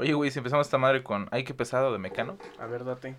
Oye, güey, si empezamos esta madre con Ay, qué pesado de Mecano. A ver, date.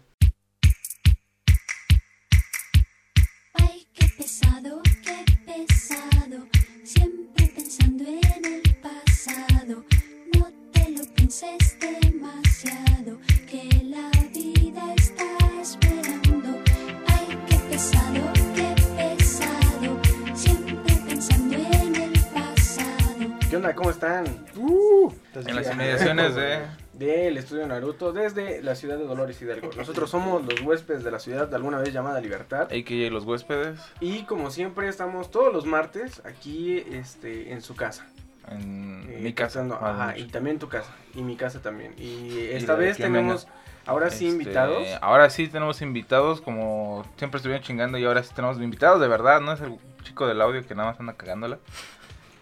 Desde la ciudad de Dolores Hidalgo. Nosotros somos los huéspedes de la ciudad de alguna vez llamada Libertad. AKA Los Huéspedes Y como siempre estamos todos los martes aquí este, en su casa. en Eh, mi casa. más Ajá, y también tu casa. Y mi casa también. Y esta vez tenemos ahora sí Este, invitados. Ahora sí tenemos invitados, como siempre estuvieron chingando y ahora sí tenemos invitados de verdad, no es el chico del audio que nada más anda cagándola.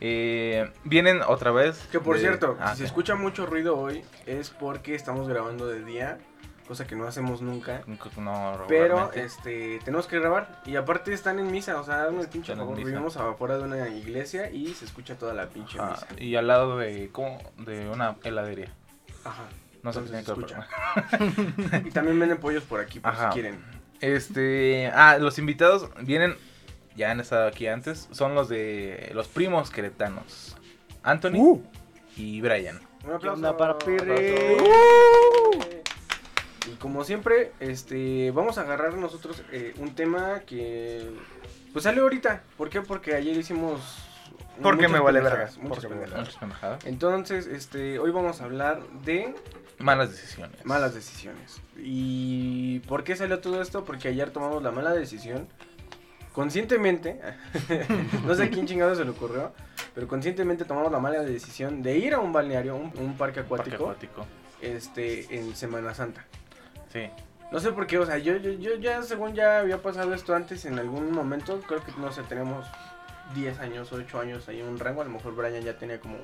Eh, vienen otra vez. Que por de- cierto, Ah, si se escucha mucho ruido hoy es porque estamos grabando de día, cosa que no hacemos nunca. No, Pero este tenemos que grabar y aparte están en misa, o sea, hazme el pinche favor, vivimos afuera de una iglesia y se escucha toda la pinche Ajá, misa. y al lado de, ¿cómo? de una heladería. Ajá. No Entonces tiene que se escucha. Y también venden pollos por aquí, por Ajá. si quieren. Este, ah, los invitados vienen, ya han estado aquí antes, son los de los primos queretanos. Anthony Uh. y Brian. Un aplauso. onda para Pirri? Y como siempre, este, vamos a agarrar nosotros eh, un tema que pues salió ahorita. ¿Por qué? Porque ayer hicimos Porque me vale verga. Muchas pendejadas. Entonces, este, hoy vamos a hablar de Malas decisiones. malas decisiones. ¿Y por qué salió todo esto? Porque ayer tomamos la mala decisión conscientemente, no sé a quién chingado se le ocurrió, pero conscientemente tomamos la mala decisión de ir a un balneario, un, un parque Parque acuático, este, en Semana Santa. Sí. No sé por qué, o sea, yo, yo, yo ya según ya había pasado esto antes en algún momento, creo que no sé, tenemos 10 años, 8 años ahí en un rango, a lo mejor Brian ya tenía como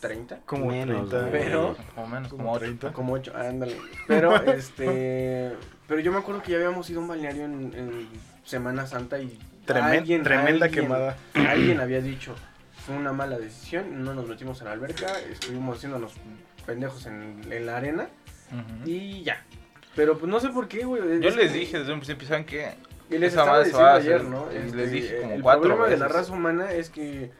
30. Como Menos, 30. Pero- Como menos, como, Como ocho. 30. Como 8, ándale. Pero, este, pero yo me acuerdo que ya habíamos ido a un balneario en, en Semana Santa y Alguien- tremenda alguien- quemada. Alguien había dicho, fue una mala decisión, no nos metimos a la alberca, estuvimos haciéndonos pendejos en, en la arena y ya. Pero pues no sé por qué, güey. Yo es les que- dije desde un principio, ¿saben qué? Y les estaba diciendo ayer, hacer, ¿no? Este, les dije como el cuatro problema de la raza humana es que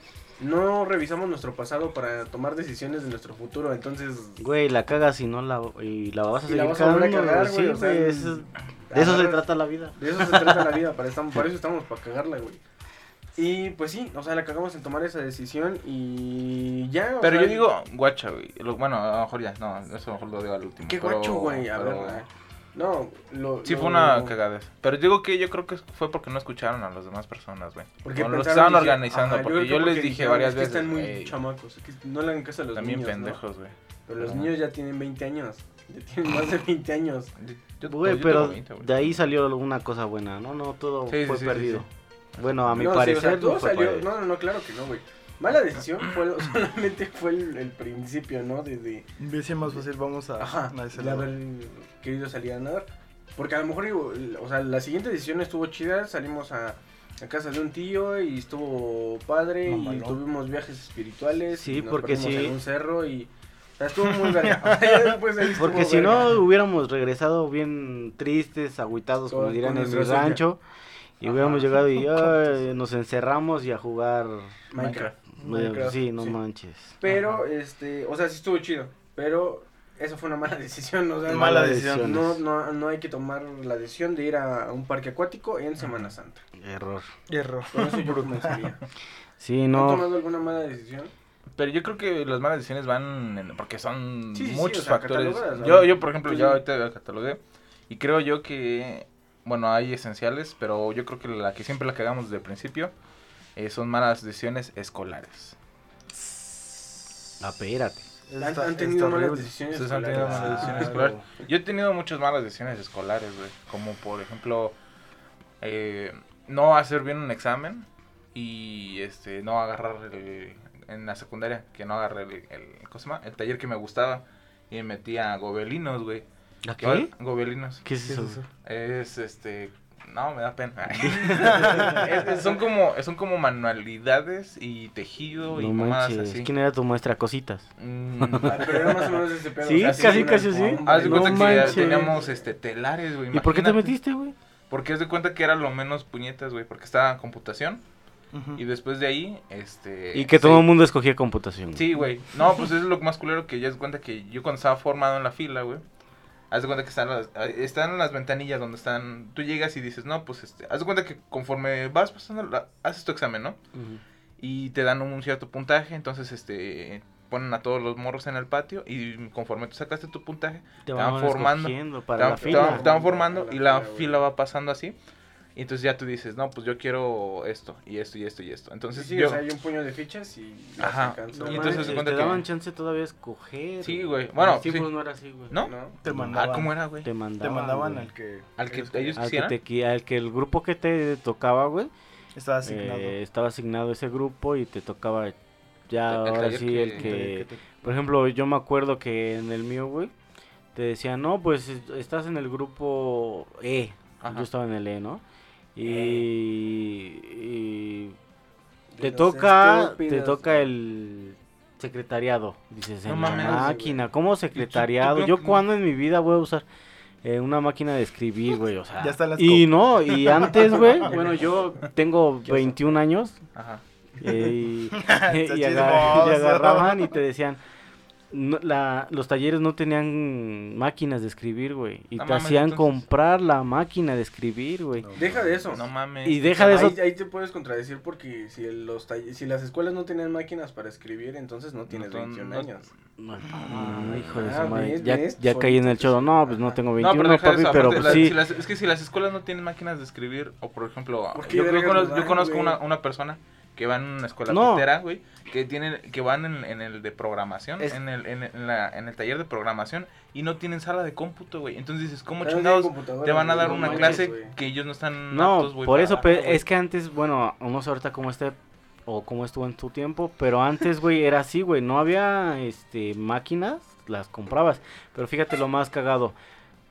no revisamos nuestro pasado para tomar decisiones de nuestro futuro, entonces... Güey, la cagas y no la, y la vas a Y seguir la vas a volver a cagando, cagar, sí, güey, o sea, güey, eso- de eso se trata la vida. De eso se trata la vida, para, estamos, para eso estamos, para cagarla, güey. Y pues sí, o sea, la cagamos en tomar esa decisión y ya. Pero sea, yo digo, guacha, güey. Lo- Bueno, a lo mejor ya, no, eso a lo mejor lo digo al último. ¿Qué pero- guacho, güey? A pero- ver, no, lo. Sí, lo- fue una cagadez. Pero digo que yo creo que fue porque no escucharon a las demás personas, güey. Porque que pensaron, estaban dije- organizando. ajá, porque creo yo, que les porque dije dijeron, varias es que veces. están muy "Ey, chamacos, es que no le hagan caso a los también niños. ¿no? pendejos, güey. Pero los Ajá. niños ya tienen 20 años. Ya tienen más de 20 años. Yo- Güey, yo pero tengo 20, güey. de ahí salió una cosa buena, ¿no? No, todo Sí, fue sí, perdido. sí. Bueno, a mi no, sí, parecer o sea, todo no salió. No, no, no, claro que no, güey. Mala decisión fue solamente fue el, el principio, ¿no? Desde. Hubiese más fácil, vamos a. Ajá, a ese de lado. haber querido salir a nadar. Porque a lo mejor, o sea, la siguiente decisión estuvo chida. Salimos a, a casa de un tío y estuvo padre. Y Mamalón. tuvimos viajes espirituales. Sí, y nos porque sí. en un cerro y. sea, estuvo muy verga. Porque si no verga. hubiéramos regresado bien tristes, agüitados, como con en sueña. rancho. Y Ajá. hubiéramos llegado y ay, nos encerramos y a jugar. Minecraft. Minecraft, sí, no sí. manches. Pero, este, o sea, sí estuvo chido. Pero eso fue una mala decisión. O sea, Mala no- decisión. No, no, no hay que tomar la decisión de ir a, un parque acuático en Semana Santa. Error. Hierro. Con eso yo comenzaría. Sí, ¿Han no. tomado alguna mala decisión? Pero yo creo que las malas decisiones van en- porque son Sí, sí, sí, muchos o sea, factores. Yo, yo, por ejemplo, sí. ahorita catalogué y creo yo que, bueno, hay esenciales, pero yo creo que la que siempre la cagamos desde el principio eh, son malas decisiones escolares. Espérate. ¿Han, han tenido malas decisiones Ustedes han tenido escolares? malas decisiones Ah, escolares. claro. Yo he tenido muchas malas decisiones escolares, güey. Como por ejemplo, eh, no hacer bien un examen y este no agarrar el- en la secundaria, que no agarré el, el, ¿cómo se llama? el taller que me gustaba y me metí a gobelinos, güey. ¿A qué? Gobelinos. ¿Qué es ¿Qué es eso? Es este No, me da pena. Es- es- son como son como manualidades y tejido y No manches. así. ¿Quién era tu maestra? Cositas. Mm, Ah, Pero era más o menos este pedo. Sí, o sea, casi, casi sí. Haz de No cuenta que teníamos este telares, güey. ¿Y por qué te metiste, güey? Porque haz de cuenta que era lo menos puñetas, güey, porque estaba computación Y después de ahí este Y que todo el mundo escogía computación. Sí, güey. No, pues eso es lo más culero que ya es cuenta que yo cuando estaba formado en la fila, güey. Haz de cuenta que están las, están las ventanillas donde están. Tú llegas y dices, no, pues este. Haz de cuenta que conforme vas pasando, la- haces tu examen, ¿no? Y te dan un cierto puntaje. Entonces, este. Ponen a todos los morros en el patio. Y conforme tú sacaste tu puntaje, Te van formando. te para van, la te van- fila. te van formando y la fila va pasando así. Y entonces ya tú dices, no, pues yo quiero esto, y esto, y esto, y esto. Sí, Entonces sí, yo. o sea, hay un puño de fichas y Ajá. alcanzas. No Y entonces se te que- daban chance todavía de escoger. Sí, güey. En Bueno, sí. no era así, güey. ¿No? Te Ah, mandaban. ¿cómo era, güey? Te Te mandaban. mandaban güey. al que. Al que ellos al que, quisieran. te qui- al que el grupo que te tocaba, güey, Estaba asignado. eh, estaba asignado ese grupo y te tocaba ya El- el ahora sí que- el El que, te- por ejemplo, yo me acuerdo que en el mío, güey, te decían, no, pues es- estás en el grupo E, Ajá. yo estaba en el E, ¿no? Y, te toca, te toca el secretariado, dices, No en la mames. máquina, ¿cómo secretariado? Yo cuando en mi vida voy a usar eh, una máquina de escribir, güey, o sea. Ya están las y no, y antes, güey, bueno, yo tengo 21 años Ajá. eh, y, Está y agar- y chismoso. agarraban y te decían, no, la, los talleres no tenían máquinas de escribir, güey, y No te mames, hacían entonces- comprar la máquina de escribir, güey. No. Deja de eso. No mames. Y deja de eso, Ahí, ahí te puedes contradecir porque si, los tall- si las escuelas no tenían máquinas para escribir, entonces no tienes No, 21 no- años. No, no, hijo de Ah, su madre. ¿ves? Ya, ¿ves? ya caí en el choro. No, pues no tengo No, 21, pero papi, eso, pero pues la- sí. si las- es que si las escuelas no tienen máquinas de escribir, o por ejemplo, ¿Por qué yo, conozco, yo conozco una, una persona que va en una escuela No. pitera, güey, que tienen, que van en, en el de programación, Es- en, el, en, en la, en el taller de programación, y no tienen sala de cómputo, güey. Entonces dices, ¿cómo Pero chingados te van a dar no una manches, clase que ellos no están No, aptos, güey, por eso, es que antes, bueno, no sé ahorita cómo esté o cómo estuvo en tu tiempo, pero antes, güey, era así, güey, no había, este, máquinas, las comprabas, pero fíjate lo más cagado,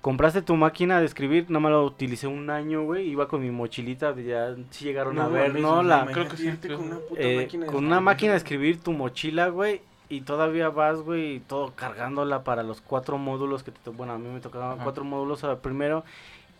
compraste tu máquina de escribir, nada más la utilicé un año, güey, iba con mi mochilita, ya, sí llegaron a ver, ¿no? La, Creo que sí, con una puta eh, máquina de con una escribir. máquina de escribir tu mochila, güey, y todavía vas, güey, todo cargándola para los cuatro módulos que te, bueno, a mí me tocaban cuatro módulos al primero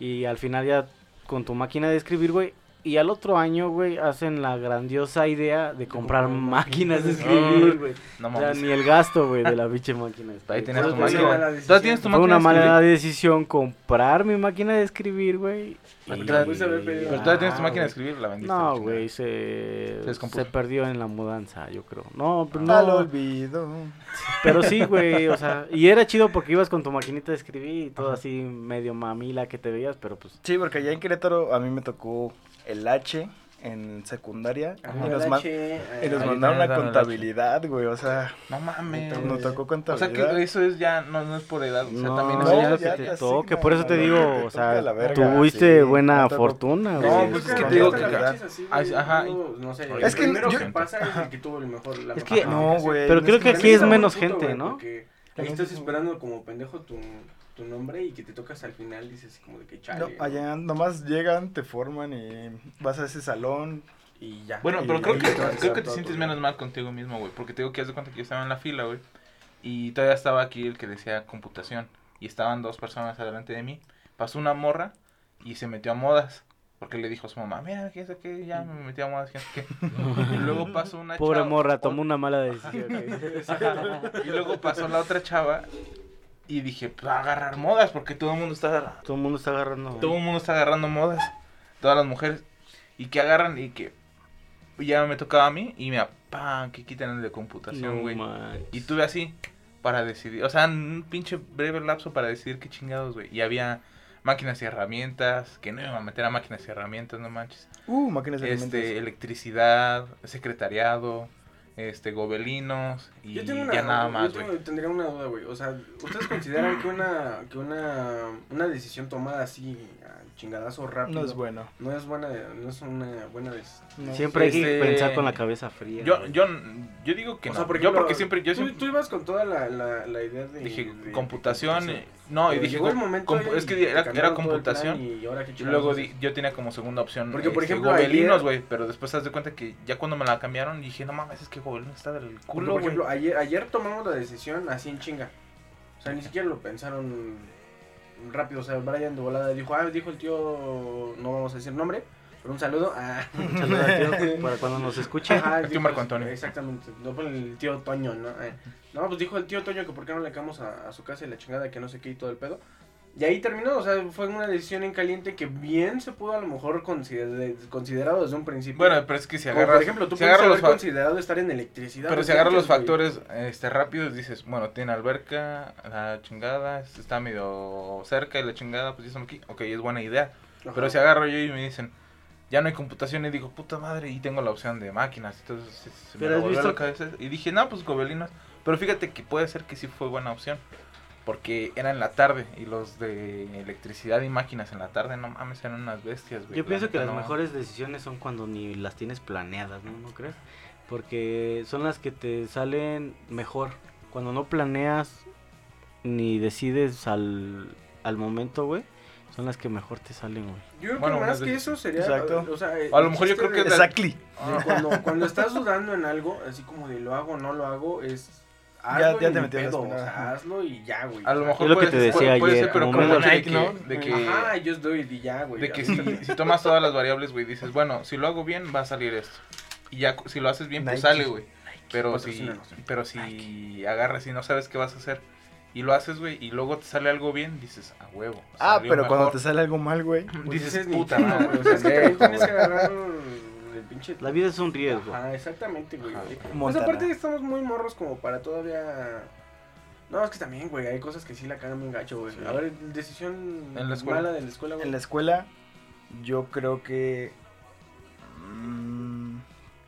y al final ya con tu máquina de escribir, güey, y al otro año, güey, hacen la grandiosa idea de comprar máquinas de escribir, güey. No O sea, mames. ni el gasto, güey, de la pinche máquina de escribir. Ahí Por tu máquina. ¿Tú tienes tu Fue máquina una de mala decisión comprar mi máquina de escribir, güey. Porque y- te la pudiste haber pedido. Pero todavía tienes tu Ah, máquina de escribir, la vendiste. No, güey, se, Se perdió en la mudanza, yo creo. No, pero Al no. olvido. Pero sí, güey, o sea, y era chido porque ibas con tu maquinita de escribir y todo Ajá. así medio mamila que te veías, pero pues Sí, porque allá en Querétaro a mí me tocó el H en secundaria. Ajá, y nos, H, eh, y nos Ahí mandaron también a dan el contabilidad, güey. O sea, No mames. Nos tocó O sea contabilidad. que eso es ya, no, no es por edad. O sea, no, también no, eso ya es que ya te te toque, por eso te digo, te o sea, la verga, tuviste sí, buena fortuna, No, pues es que la te digo que- la ajá. no, sé, Es el que primero yo- que pasa es el que tuvo el mejor la Es que- No, güey. Pero creo que aquí es menos gente, ¿no? Porque ahí estás esperando como pendejo tu, tu nombre y que te tocas al final dices como de que chale. No, ¿no? allá nomás llegan, te forman y vas a ese salón. Y ya. Bueno, Y pero creo que, te creo que te sientes menos mal contigo mismo, güey. Porque te digo que haz de cuenta que yo estaba en la fila, güey. Y todavía estaba aquí el que decía computación. Y estaban dos personas adelante de mí. Pasó una morra y se metió a modas. Porque le dijo a su mamá, mira, que eso que ya me metí a modas, que no qué. Y luego pasó una Pobre chava- morra, ot- tomó una mala decisión. Y luego pasó la otra chava. Y dije, pues va a agarrar modas. Porque todo el mundo está Todo el mundo está agarrando. todo el mundo está agarrando modas. Todas las mujeres. Y que agarran y que ya me tocaba a mí y me pan que quitan el de computación, güey. y tuve así para decidir, o sea, un pinche breve lapso para decidir qué chingados, güey. Y había máquinas y herramientas, que no iban a meter a máquinas y herramientas, no manches. Uh, máquinas de Este, alimentos. electricidad, secretariado, este, gobelinos y Yo tengo una, ya nada yo más, tengo- güey. tendría una duda, güey. O sea, ¿ustedes consideran que una, que una, una decisión tomada así, chingadazo rápido, No es bueno. no es buena, no es una buena? No. Siempre hay que Este, pensar con la cabeza fría. Yo, yo, yo digo que O no. sea, por yo ejemplo, porque siempre, yo tú, siempre tú ibas con toda la, la, la idea de... dije de- computación, de eh, No, y dije, llegó el momento compu- y es que era, computación. y ahora chingados luego di- yo tenía como segunda opción Porque, por este, ejemplo, Gobelinos, ayer- güey, pero después te das de cuenta que ya cuando me la cambiaron dije, no mames, es que Gobelinos está del Porque, culo, por güey. ejemplo, ayer, ayer tomamos la decisión así en chinga. O sea, ni siquiera lo pensaron rápido. O sea, Brian de volada dijo, ah, dijo el tío, no vamos a decir nombre, pero un saludo. Ah. Un saludo al tío para cuando nos escuche. Ajá, El tío dijo, Marco Antonio. Exactamente, no fue el tío Toño, ¿no? Eh, no, pues dijo el tío Toño que por qué no le quedamos a, a su casa y la chingada que no sé qué y todo el pedo. Y ahí terminó, o sea, fue una decisión en caliente que bien se pudo a lo mejor consider- considerado desde un principio. Bueno, pero es que si Como agarras, por ejemplo, tú si puedes haber considerado estar en electricidad. pero ¿me si agarras los factores este rápidos dices, bueno, tiene alberca, la chingada, está medio cerca y la chingada, pues ya estamos aquí. Ok, es buena idea. Ajá. Pero si agarro yo y me dicen, ya no hay computación y digo, puta madre, y tengo la opción de máquinas. Entonces se- se me Pero has revolvió visto- la cabeza y dije, no, pues gobelinos. Pero fíjate que puede ser que sí fue buena opción. Porque era en la tarde y los de electricidad y máquinas en la tarde, no mames, eran unas bestias, güey. Yo La pienso que las mejores decisiones son cuando ni las tienes planeadas, ¿no? ¿No crees? Porque son las que te salen mejor. Cuando no planeas ni decides al, al momento, güey, son las que mejor te salen, güey. Yo creo Bueno, que más que eso sería. Exacto. O sea, A lo mejor yo creo que Exactly. de cuando, cuando estás dudando en algo, así como de lo hago o no lo hago, es. Ya- Hazlo ya y te metí pedo, o sea, hazlo y ya, güey. A lo mejor Es lo que puede te decía puede ayer, ser, pero como Nike, que, ¿no? de que, Ajá, just do it y ya, güey. de que si, si tomas todas las variables, güey, dices, bueno, si lo hago bien, va a salir esto. Y ya si lo haces bien, pues sale, güey. Pero si, pero si agarras y no sabes qué vas a hacer y lo haces, güey, y luego te sale algo bien, dices, a huevo. Ah, pero cuando mejor". te sale algo mal, güey. Pues dices, puta madre, güey, O sea, es que tienes que agarrar pinche. La vida es un riesgo. Ajá, exactamente, güey. Ajá. Pues aparte estamos muy morros como para todavía. No, es que también, güey, hay cosas que sí la cagan bien gacho, güey. Sí. A ver, decisión En la escuela. mala de la escuela, güey. En la escuela, yo creo que. mm,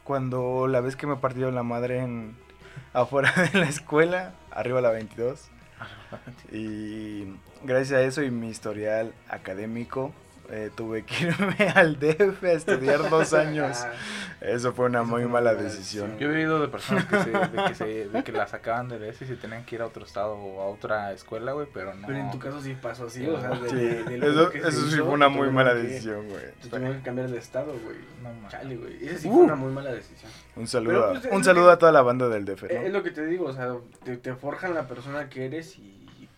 cuando la vez que me partieron la madre en afuera de la escuela, arriba la 22. Y gracias a eso y mi historial académico, eh, tuve que irme al DF a estudiar dos años. Eso fue una Eso muy fue una mala decisión. decisión. Yo he oído de personas que, se, de, que se, de que la sacaban de ese y se tenían que ir a otro estado o a otra escuela, güey, pero no. Pero en tu caso sí pasó así, o sea, de, Sí, de- de eso, eso sí hizo, fue una muy mala que- decisión, güey. Te tuvieron que cambiar de estado, güey. No mames. Chale, güey. Esa sí Uh. fue una muy mala decisión. Un saludo, Pero, a- pues, es un saludo que- a toda la banda del DF, Eh, Es ¿no? lo que te digo, o sea, te, te forjan la persona que eres y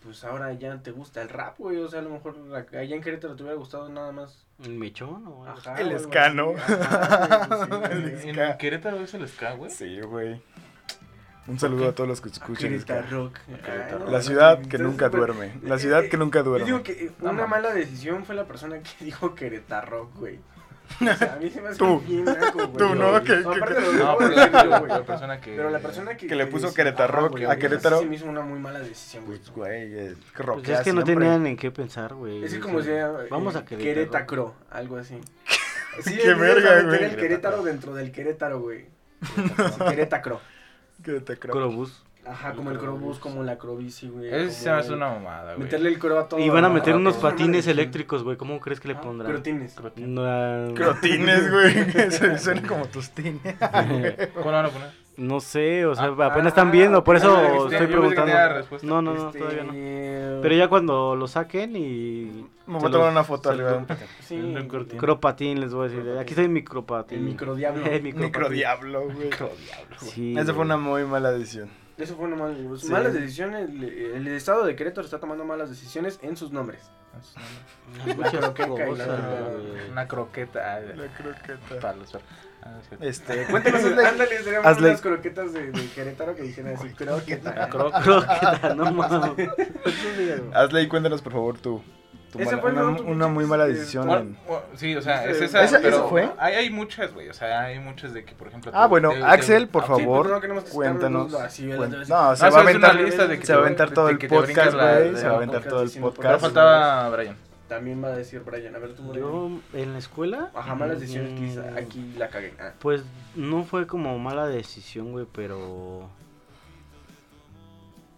pues ahora ya te gusta el rap, güey. O sea, a lo mejor allá en Querétaro te hubiera gustado nada más. ¿Un mechón o? Ajá, El o ska, ¿no? Ajá, sí, El ska. ¿En Querétaro es el ska, güey? Sí, güey. Un saludo a todos los que escuchan. Querétaro. Rock. Querétaro. La ciudad güey, que entonces, nunca duerme. La ciudad que nunca Yo duerme. digo que eh, No una mala decisión fue la persona que dijo Querétaro, güey. O sea, a mí se me hace Tú. bien naco, güey. Tú, ¿no? Güey. Que- aparte que- lo No, pero la, güey. la persona que... Pero la persona que... Que le puso Querétaro ajá, güey, a Querétaro. Sí se me hizo una muy mala decisión, güey. Pues, güey, eh, que Pues es que no siempre. tenían en qué pensar, güey. Es que O como sea, decía, Vamos eh, a Querétaro. Querétaro, algo así. Sí, Qué el video verga, es a meter güey. el Querétaro dentro del Querétaro, güey. Querétaro. Querétaro. Crobús. Ajá, como el crobús, como la crobici, güey. Como se me hace el- una mamada, güey. Meterle el cro a todo. Y van a meter Ah, unos patines eléctricos, güey. ¿Cómo crees que le Ah, pondrán? Crotines. Crotines, güey. Eso Suena como tus tines. ¿Cómo lo van a poner? no sé, o sea, Ah, apenas están viendo, por eso estoy preguntando. No, no, no, Este, todavía no. Pero ya cuando lo saquen y... Me voy a tomar los- una foto arriba. Sí. Cropatín, les voy a decir. Aquí estoy mi cropatín. El microdiablo. El micropatín. Microdiablo, güey. Sí, Esa fue güey. una muy mala decisión. Eso fue una mala, Sí. malas decisiones. El, el estado de Querétaro está tomando malas decisiones en sus nombres. Y. Una croqueta. La croqueta. Para los... Ah, cierto. Este, cuéntanos, Ándale, Hazle- unas croquetas de, de Querétaro que dijeran así, croqueta. Cro- Croqueta, no mames. Sí, güey. Asley, cuéntanos, por favor, tu, tu mala- una, una muy mala decisión. Bueno, en- Bueno, Sí, o sea, es esa, ¿Ese- pero ese fue? Hay, hay muchas, güey, o sea, hay muchas de que, por ejemplo... Ah, te- bueno, te- te- Axel, por ah, Sí, favor, no cuéntanos. No, se No, va a una aventar, lista de que se va a aventar todo el podcast, güey. Se va a aventar todo el podcast. cosas. faltaba Brian. También va a decir Brian, a ver tú. Yo, en la escuela... Ajá, malas decisiones mm, aquí la cagué. Ah. Pues no fue como mala decisión, güey, pero...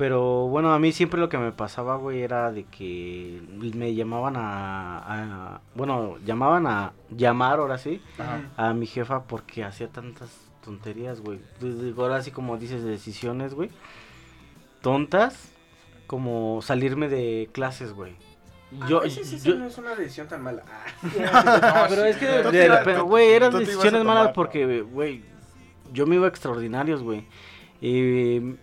Pero bueno, a mí siempre lo que me pasaba, güey, era de que me llamaban a, a- Bueno, llamaban a llamar, ahora sí, Ajá. a mi jefa porque hacía tantas tonterías, güey. Ahora sí como dices, decisiones, güey. Tontas. como salirme de clases, güey. Yo, Ah, sí, sí, sí, yo- no es una decisión tan mala. Ah, pero sí, es que güey. de, de eran decisiones malas porque, güey, yo me iba a extraordinarios, güey. Y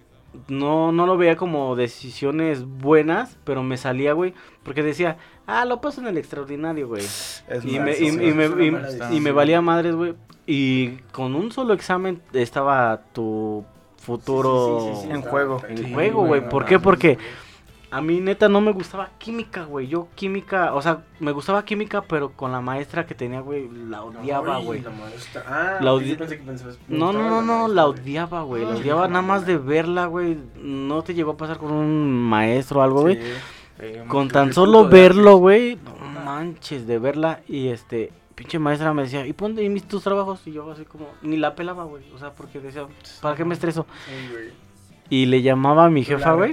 no, no lo veía como decisiones buenas, pero me salía, güey, porque decía, ah, lo paso en el extraordinario, güey. Es Y más, me, y, me, y- me valía madres, güey. Y con un solo examen estaba tu futuro Sí, sí, sí, sí, En juego. En juego, güey. ¿Por qué? Porque. A mí neta no me gustaba química, güey. Yo química, o sea, me gustaba química, pero con la maestra que tenía, güey, la odiaba, güey. la maestra. Ah, La ok, odi- yo pensé que pensabas- No, no, no, no, la odiaba, güey. La odiaba nada más de verla, güey. No te llegó a pasar con un maestro o algo, güey. Eh, Con tan solo verlo, güey. No manches, de verla. Y este, pinche maestra me decía, ¿y ponte y mis tus trabajos? Y yo así como, ni la pelaba, güey. O sea, porque decía, ¿para qué me estreso? Y le llamaba a mi ¿Pero jefa, güey.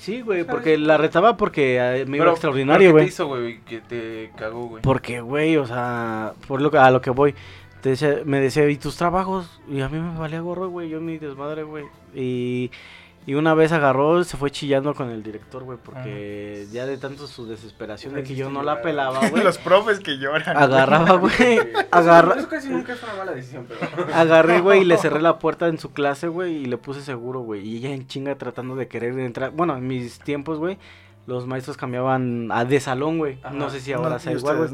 Sí, güey, ¿Sabes porque la retaba porque eh, me iba Pero, extraordinario, ¿pero güey. ¿Qué te hizo, güey? Que te cagó, güey. Porque, güey, o sea, por lo que, a lo que voy, te decía- me decía, ¿y tus trabajos? Y a mí me valía gorro, güey, yo mi desmadre, güey. Y, y una vez agarró, se fue chillando con el director, güey, porque ya de tanto su desesperación de que yo no la pelaba, güey. Los profes que lloran. Agarraba, güey, Sí. agarra, Eso casi nunca es una mala decisión, pero. agarré, güey, y le cerré la puerta en su clase, güey, y le puse seguro, güey. Y ella en chinga tratando de querer entrar. Bueno, en mis tiempos, güey, los maestros cambiaban a de salón, güey. No sé si ahora No, sea igual, güey.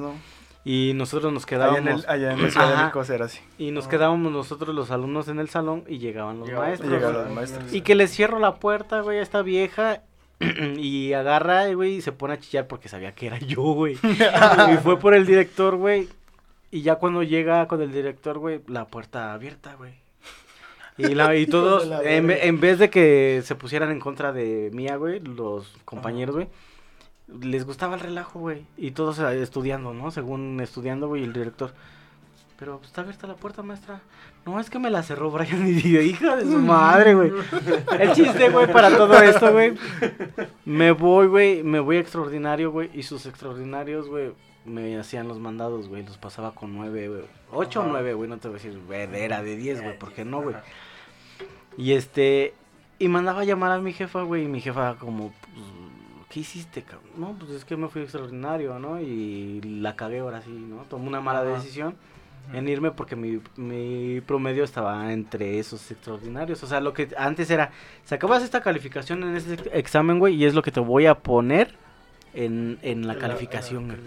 Y nosotros nos Allá quedábamos. en, el, allá en la Ciudad de. México era así. Y nos Ah. quedábamos nosotros los alumnos en el salón y llegaban los Llegaban- maestros. llegaban güey. los maestros. Y que le cierro la puerta, güey, a esta vieja. y agarra, güey, y se pone a chillar porque sabía que era yo, güey. y fue por el director, güey. Y ya cuando llega con el director, güey, la puerta abierta, güey. Y, la, y todos, en, en vez de que se pusieran en contra de mía, güey, los compañeros, güey, les gustaba el relajo, güey. Y todos eh, estudiando, ¿no? Según estudiando, güey, el director. Pero pues, está abierta la puerta, maestra. No, es que me la cerró Brian y yo, hija de su madre, güey. El chiste, güey, para todo esto, güey. Me voy, güey, me voy a extraordinario, güey. Y sus extraordinarios, güey, me hacían los mandados, güey. Los pasaba con nueve, güey. Ocho o nueve, güey, no te voy a decir, güey, era de diez, güey, ¿por qué no, güey? Y este, y mandaba a llamar a mi jefa, güey, y mi jefa como, ¿qué hiciste, cabrón? No, pues es que me fui extraordinario, ¿no? Y la cagué ahora sí, ¿no? Tomé una mala Ajá. decisión en irme porque mi, mi promedio estaba entre esos extraordinarios. O sea, lo que antes era, sacabas esta calificación en ese ex- examen, güey, y es lo que te voy a poner en, en la calificación, güey.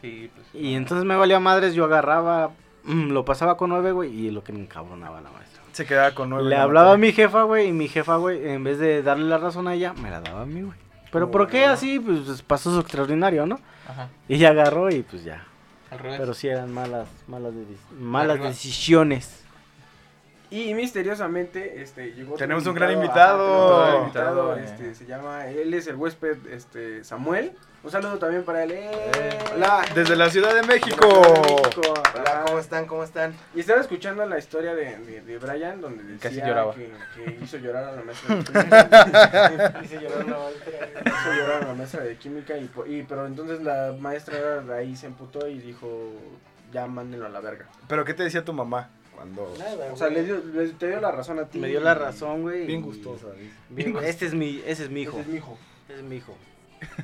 Sí, pues. Y entonces me valía madres, yo agarraba, mm, lo pasaba con nueve, güey, y lo que me encabronaba la maestra. Se quedaba con nueve. Le hablaba a mi jefa, güey, y mi jefa, güey, en vez de darle la razón a ella, me la daba a mí, güey. Pero ¿por qué así? Pues, pues, pasó su extraordinario, ¿no? Ajá. Y ella agarró y pues ya. Al revés. Pero sí eran malas, malas, malas decisiones. Y misteriosamente, este, llegó. Tenemos un gran ajá, invitado. otro Oh. invitado, Eh. este, se llama, él es el huésped, este, Samuel. Un saludo también para él. ¡Eh! Hola. Desde la Ciudad de México. México. Hola. ¿cómo están? ¿Cómo están? Y estaba escuchando la historia de, de, de Brian, donde decía Casi lloraba. Que, que hizo llorar a la maestra de química. hizo llorar a la maestra, hizo llorar a la maestra de química, y, po- y- pero entonces la maestra de ahí se emputó y dijo, ya mándenlo a la verga. Pero ¿qué te decía tu mamá cuando O sea, le dio, le- te dio la razón a ti. Me dio la razón, güey. bien gustosa? dice. bien gu- este es mi, ese es mi hijo. Ese es mi hijo. Ese es mi hijo.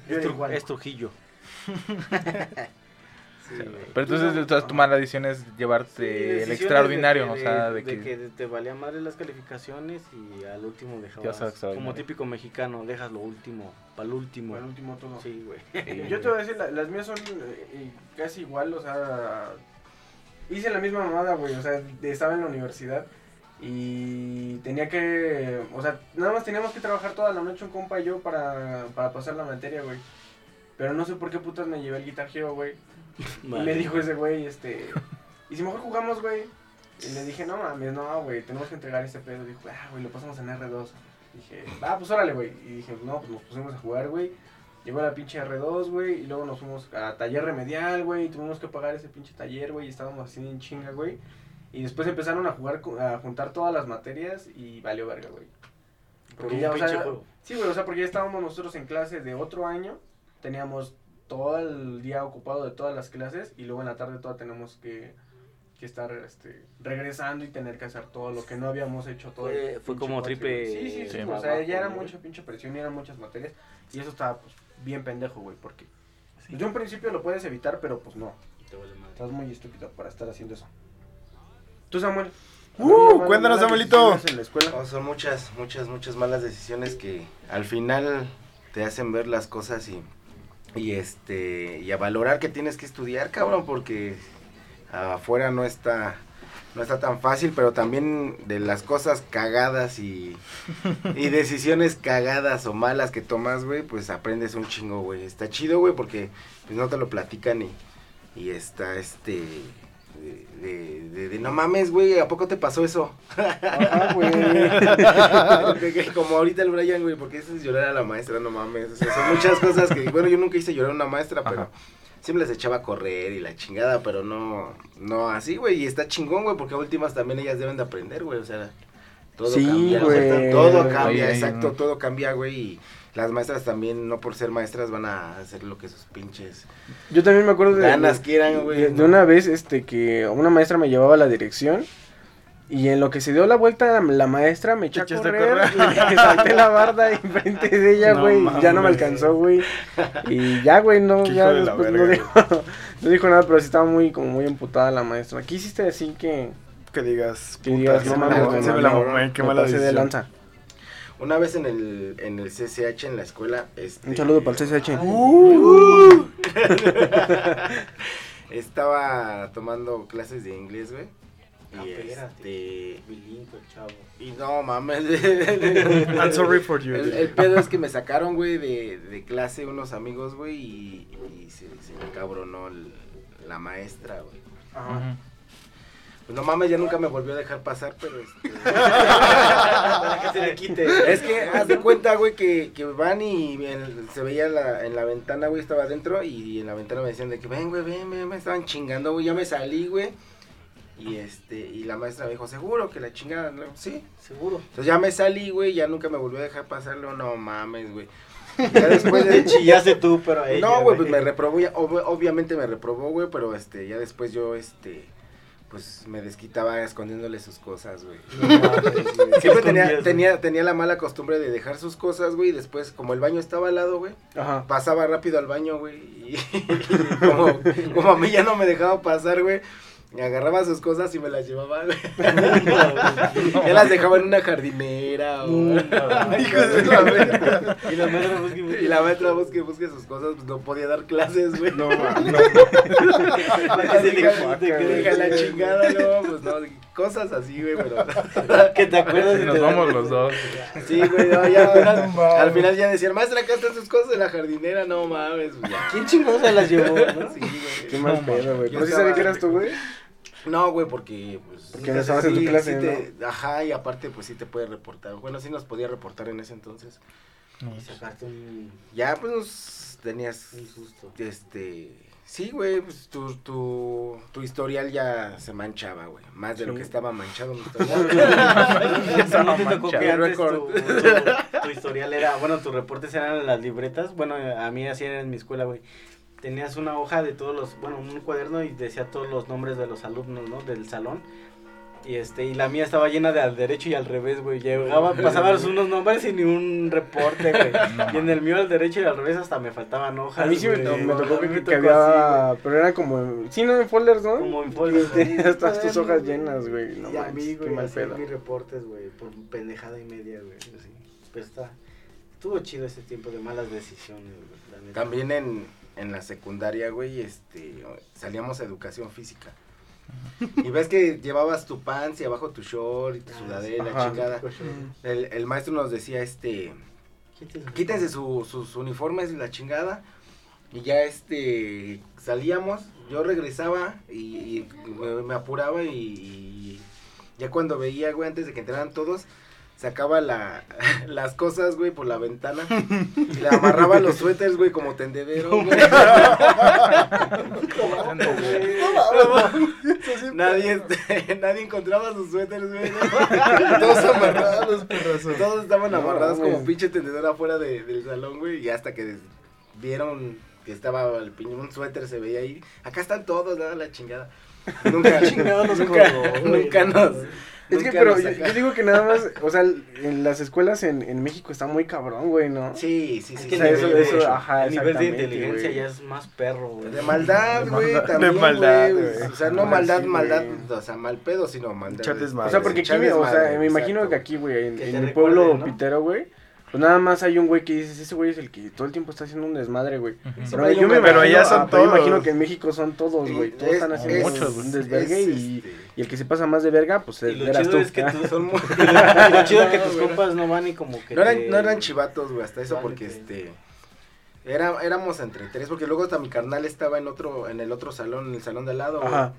Es, Tru- Trujillo. Pero entonces, entonces tu mala decisión es llevarte el extraordinario, o sea, de, que... de que te valía madre las calificaciones y al último dejabas. Como típico mexicano, dejas lo último, para el último. Bueno, último todo. Sí, güey. Sí, Yo te voy a decir, la- las mías son eh, casi igual, o sea, hice la misma mamada, güey, o sea, estaba en la universidad y tenía que, o sea, nada más teníamos que trabajar toda la noche un compa y yo para, para pasar la materia, güey. Pero no sé por qué putas me llevé el Guitar Hero, güey. Y me dijo ese güey, este, y si mejor jugamos, güey. Y le dije, no mames, no, güey, tenemos que entregar este pedo. Dijo, ah, güey, lo pasamos en R2. Dije, ah, pues órale, güey. Y dije, no, pues nos pusimos a jugar, güey. Llegó la pinche R2, güey, y luego nos fuimos a taller remedial, güey, y tuvimos que pagar ese pinche taller, güey, y estábamos así en chinga, güey. Y después empezaron a jugar, a juntar todas las materias y valió verga, güey. Porque ya, o sea, sí, güey, o sea, porque ya estábamos nosotros en clase de otro año, teníamos todo el día ocupado de todas las clases, y luego en la tarde toda tenemos que, que estar este, regresando y tener que hacer todo lo que no habíamos hecho todo. el Fue- fue como cuatri, tripe güey. Sí, sí, sí. Sí. O sea, ya era mucha pinche presión y eran muchas materias. Y eso estaba pues, bien pendejo, güey, porque de un principio lo puedes evitar, pero pues no. Te vale madre. Estás muy estúpido para estar haciendo eso. Tú, Samuel. Uh, ¿alguna mala- cuéntanos, Samuelito. decisiones En la escuela. No, son muchas, muchas, muchas malas decisiones que al final te hacen ver las cosas y, y este y a valorar que tienes que estudiar, cabrón, porque afuera no está no está tan fácil, pero también de las cosas cagadas y, y decisiones cagadas o malas que tomas, güey, pues aprendes un chingo, güey. Está chido, güey, porque pues no te lo platican y, y está este de, de, de- de, no mames, güey, ¿a poco te pasó eso? Ah, güey. Como ahorita el Brian, güey, porque eso es llorar a la maestra, no mames. O sea, son muchas cosas que, bueno, yo nunca hice llorar a una maestra, pero. Siempre les echaba a correr y la chingada, pero no, no así, güey. Y está chingón, güey, porque a últimas también ellas deben de aprender, güey. O sea, todo Sí, cambia. güey. Todo cambia, exacto, ¿no? todo cambia, güey. Y las maestras también, no por ser maestras, van a hacer lo que sus pinches Yo también me acuerdo de, ganas quieran, güey. de, de una vez este que una maestra me llevaba a la dirección y en lo que se dio la vuelta la maestra me echó a a correr y salté la barda enfrente de ella, No güey, ya no me alcanzó, güey. Y ya, güey, no, Qué ya después no dijo, no dijo nada, pero sí estaba muy como muy emputada la maestra. ¿Qué hiciste así que, Que digas, que digas, no me mames, se me la mamé, qué mala pasé de decisión. lanza? Una vez en el, en el CCH, en la escuela, este... Un saludo para el CCH. Uh. Estaba tomando clases de inglés, güey. Ah, Y espérate. este... Bilingüe, chavo. Y no mames. I'm sorry for you. El, el pedo es que me sacaron, güey, de, de clase unos amigos, güey, y, y se, se me cabronó el- la maestra, güey. Ajá. Pues no mames, ya nunca me volvió a dejar pasar, pero este... Para que se le quite. Es que haz de cuenta, güey, que, que van y se veía la, en la ventana, güey, estaba adentro y en la ventana me decían de que ven, güey, ven, ven, me estaban chingando, güey, ya me salí, güey. Y este, y la maestra me dijo, seguro que la chingada, ¿no? sí. Seguro. Entonces ya me salí, güey, ya nunca me volvió a dejar pasarlo, no mames, güey. Ya después de... Chillaste tú, pero ella, No, güey, pues me reprobó, ya, ob- obviamente me reprobó, güey, pero este, ya después yo, este, pues me desquitaba escondiéndole sus cosas, güey. Siempre tenía, tenía, tenía la mala costumbre de dejar sus cosas, güey, y después, como el baño estaba al lado, güey, Ajá. pasaba rápido al baño, güey, y, como, como a mí ya no me dejaba pasar, güey, me agarraba sus cosas y me las llevaba, güey. ya las dejaba en una jardinera, o... Hijos de la verga. Y la maestra busque, Y la maestra busque, busque sus cosas, pues no podía dar clases, güey. No, deja la chingada, no, pues no, cosas así, güey, pero... Que te acuerdas Y y nos te- vamos los dos. Sí, güey, no, ya, No al final ya decían, maestra, acá están sus cosas de la jardinera, no mames, ya. ¿Quién chingón se las llevó, no? Sí, güey. Qué mal pedo, güey. ¿Pero sí sabía que eras tú, güey? No, güey, porque, pues... Porque no estabas en tu clase, te- Ajá, y aparte, pues sí te puede reportar. Bueno, sí nos podía reportar en ese entonces. Y sacarte un, Ya, pues, nos tenías, un susto. este... Sí, güey, pues tu, tu, tu historial ya se manchaba, güey. Más de lo que estaba manchado mi historial. ¿No te tocó manchado. que antes tu, tu- tu historial era, bueno, tus reportes eran las libretas, bueno, a mí así era en mi escuela, güey. Tenías una hoja de todos los, bueno, un cuaderno y decía todos los nombres de los alumnos, ¿no? Del salón. Y este, y la mía estaba llena de al derecho y al revés, güey. Llegaba, pasabas unos nombres y ni un reporte, güey. Y en el mío al derecho y al revés hasta me faltaban hojas. A mí sí me, güey. to- me tocó A mí que, me que tocó había. así, pero era como. Sí, no, en folders, ¿no? Como en folder, Y tenías todas tus hojas llenas, güey. No y a manches, mí, qué güey, mal así pedo. mis reportes, güey, por pendejada y media, güey, así. Pero está, estuvo chido ese tiempo de malas decisiones, güey. También en, en la secundaria, güey, este, salíamos a educación física. Y ves que llevabas tu pants y abajo tu short y tu Ah, sudadera. Ajá. chingada. El, el maestro nos decía, este, quítense su- sus uniformes y la chingada. Y ya, este, salíamos, yo regresaba y, y me, me apuraba y, y ya cuando veía, güey, antes de que entraran todos, sacaba la, las cosas, güey, por la ventana y le amarraba los suéteres, güey, como tendedero, güey. nadie, este, nadie encontraba sus suéteres, güey. Todos amarrados, perrazo. Todos estaban No amarrados como pinche tendedor afuera de- del salón, güey. Y hasta que vieron que estaba el un suéter, se veía ahí. Acá están todos, nada, la chingada. Nunca, nos nunca, colgó, nos. Es que, pero yo, digo que nada más, o sea, en las escuelas en, en México está muy cabrón, güey, ¿no? Sí, sí, Es sí. que o sea, el eso- nivel eso, de- ajá, el nivel de inteligencia güey. ya es más perro, güey. De maldad, güey, también, De maldad, güey. O sea, no Ah, maldad, sí, maldad, güey. o sea, mal pedo, sino maldad. O sea, porque aquí, o sea, me imagino exacto. que aquí, güey, en, el pueblo ¿no? pitero, güey, pues nada más hay un güey que dices, ese güey es el que todo el tiempo está haciendo un desmadre, güey. Pero hay yo un me güey, imagino, pero ya son ah, pero yo todos. imagino que en México son todos, güey, todos Es- están haciendo es- muchos, un desvergue es, y, este, y el que se pasa más de verga, pues Y lo eras chido tú. es que tú son muy... Y lo chido es que tus No, compas no van y como que No eran, te- no eran chivatos, güey, hasta eso, Vale, porque que- este. Era, éramos entre tres, porque luego hasta mi carnal estaba en otro, en el otro salón, en el salón de al lado, güey. Ajá.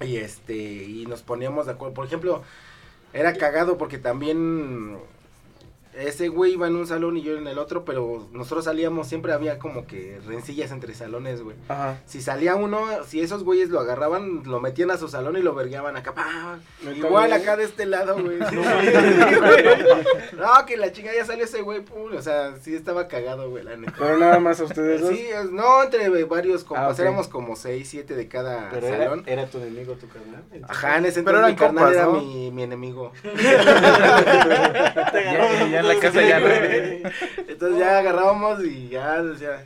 Y este, y nos poníamos de acuerdo. Por ejemplo, era cagado porque también ese güey iba en un salón y yo en el otro, pero nosotros salíamos, siempre había como que rencillas entre salones, güey. Ajá. Si salía uno, si esos güeyes lo agarraban, lo metían a su salón y lo vergueaban acá. pa, ¿Neta, Igual acá de este lado, güey. No, que la chinga ya salió ese güey, pum, O sea, sí estaba cagado, güey, la neta. Pero nada más a ustedes dos. Sí, es- no, entre varios compas, Ah, éramos como seis, siete de cada Pero salón. era tu enemigo, tu carnal. Ajá, en ese Pero entonces mi eran carnal compas, era ¿no? mi, mi enemigo. Ya, ya en la casa ya no. Entonces ya agarrábamos y ya, decía,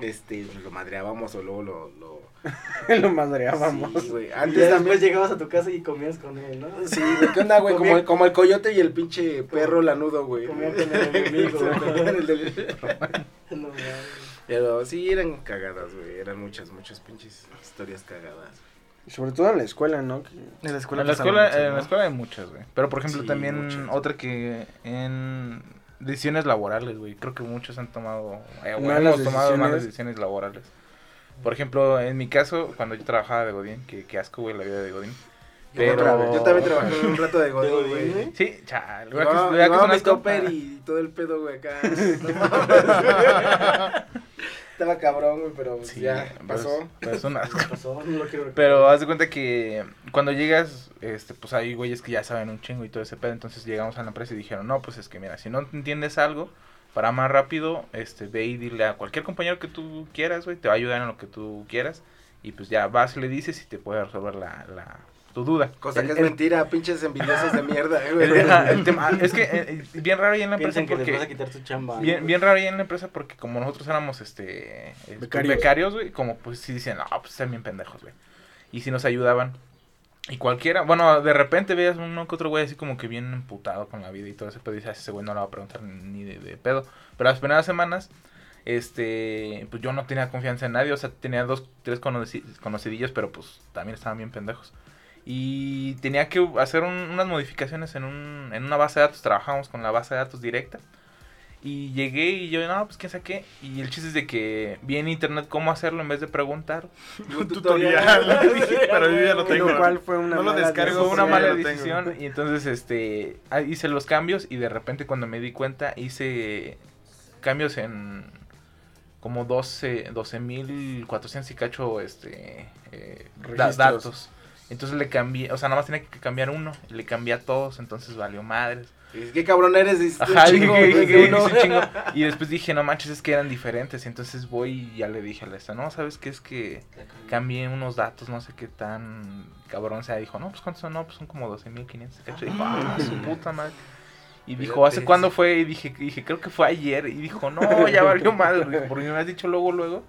este, lo madreábamos o luego lo... lo Lo madreábamos. Sí, güey. Y Antes ya también... después llegabas a tu casa y comías con él, ¿no? Sí, güey, ¿qué onda, güey? Como, Comía- el- como el coyote y el pinche perro lanudo, güey. Comía con el enemigo, No. Pero sí, eran cagadas, güey. Eran muchas, muchas pinches historias cagadas. Sobre todo en la escuela, ¿no? Que- En la escuela En la pasan escuela, muchas, en ¿no? la escuela hay muchas, güey. Pero por ejemplo Sí, también muchas. otra que en decisiones laborales, güey. Creo que muchos han tomado, eh, bueno, Malas hemos tomado malas decisiones. decisiones laborales. Por ejemplo, en mi caso, cuando yo trabajaba de Godín, que, que asco, güey, la vida de Godín. Yo, Pero... yo también trabajé un rato de godín, güey. Sí, güey, Llevaba, que- ya que topper y todo el pedo, güey, acá. Estaba cabrón, güey, pero Sí, ya pasó. es- pero es un asco. ¿Qué pasó? No lo quiero. Pero haz de cuenta que cuando llegas, este, pues hay güeyes que ya saben un chingo y todo ese pedo. Entonces llegamos a la empresa y dijeron, no, pues es que mira, si no entiendes algo, para más rápido, este, ve y dile a cualquier compañero que tú quieras, güey, te va a ayudar en lo que tú quieras. Y pues ya vas, le dices y te puede resolver la, la, tu duda. Cosa El- que es el- mentira, pinches envidiosos de mierda, eh, güey. el- ajá, el tema- es que eh, es bien raro ahí en la empresa Piensan que les vas a porque... quitar tu chamba. Bien, bien raro ahí en la empresa porque como nosotros éramos este eh, pues, Becarios. becarios, güey, como pues sí dicen, no, pues están bien pendejos, güey. Y si nos ayudaban. Y cualquiera, bueno, de repente veías uno que otro güey así como que bien emputado con la vida y todo ese pedo. Y dices, ese güey no le va a preguntar ni de, de pedo. Pero las primeras semanas, este, pues yo no tenía confianza en nadie. O sea, tenía dos, tres conoci- conocidillos, pero pues también estaban bien pendejos. Y tenía que hacer un- unas modificaciones en, un, en una base de datos. Trabajábamos con la base de datos directa. Y llegué y yo, no, pues quién saqué. Y el chiste es de que vi en internet cómo hacerlo en vez de preguntar. Un tutorial. Pero yo ya lo tengo. Lo cual fue una No lo descargo, Fue una mala decisión. Y entonces, este, hice los cambios. Y de repente, cuando me di cuenta, hice cambios en como 12 12.400 y cacho, este, eh, datos. Entonces le cambié, o sea, nada más tenía que cambiar uno. Le cambié a todos, entonces valió madres. ¿Qué cabrón eres? Ajá, chingo, dije, dije, chingo. Y después dije, no manches, es que eran diferentes. Y entonces voy y ya le dije a la esta, no, ¿sabes qué? Es que cambié unos datos, no sé qué tan cabrón sea. Dijo, no, pues ¿cuántos son? No, pues son como 12.500. cacho. Y dijo, ah, su puta madre. Y dijo, ¿hace cuándo fue? Y dije, dije, creo que fue ayer. Y dijo, no, ya valió madre. Porque me has dicho luego, luego.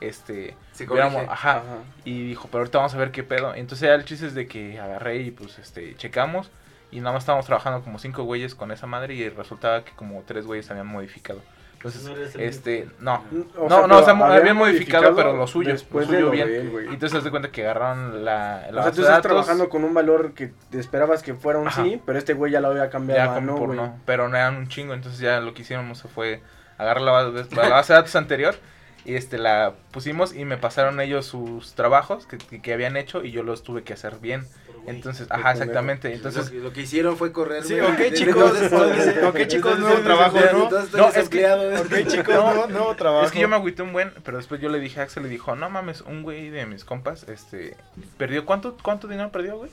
Este, Se hubiéramos- corrige. ajá, Ajá. y dijo, pero ahorita vamos a ver qué pedo. Entonces ya el chiste es de que agarré y pues este checamos. Y nada más estábamos trabajando como cinco güeyes con esa madre. Y resultaba que como tres güeyes habían modificado. Entonces, No este, no. O No, no, o sea, habían habían modificado, pero lo suyo, Después lo suyo de lo bien. de él, güey. Y entonces te cuenta que agarraron la, la O sea, base tú estás datos, trabajando con un valor que te esperabas que fuera un Ajá. sí, pero este güey ya lo había cambiado ya a como no, por güey. no. Pero no eran un chingo. Entonces ya lo que hicimos se fue agarrar la la base de datos anterior. Y este la pusimos y me pasaron ellos sus trabajos que, que- que habían hecho y yo los tuve que hacer bien. Entonces, Qué ajá, exactamente. Entonces, lo, que- lo que hicieron fue correr. Sí, ok, chicos, ok, chicos, nuevo trabajo, ¿no? No, es que-. Ok, chicos, no, nuevo trabajo. Es que yo me agüité un buen, pero después yo le dije a Axel, le dijo, no mames, un güey de mis compas, este, perdió, ¿cuánto, cuánto dinero perdió, güey?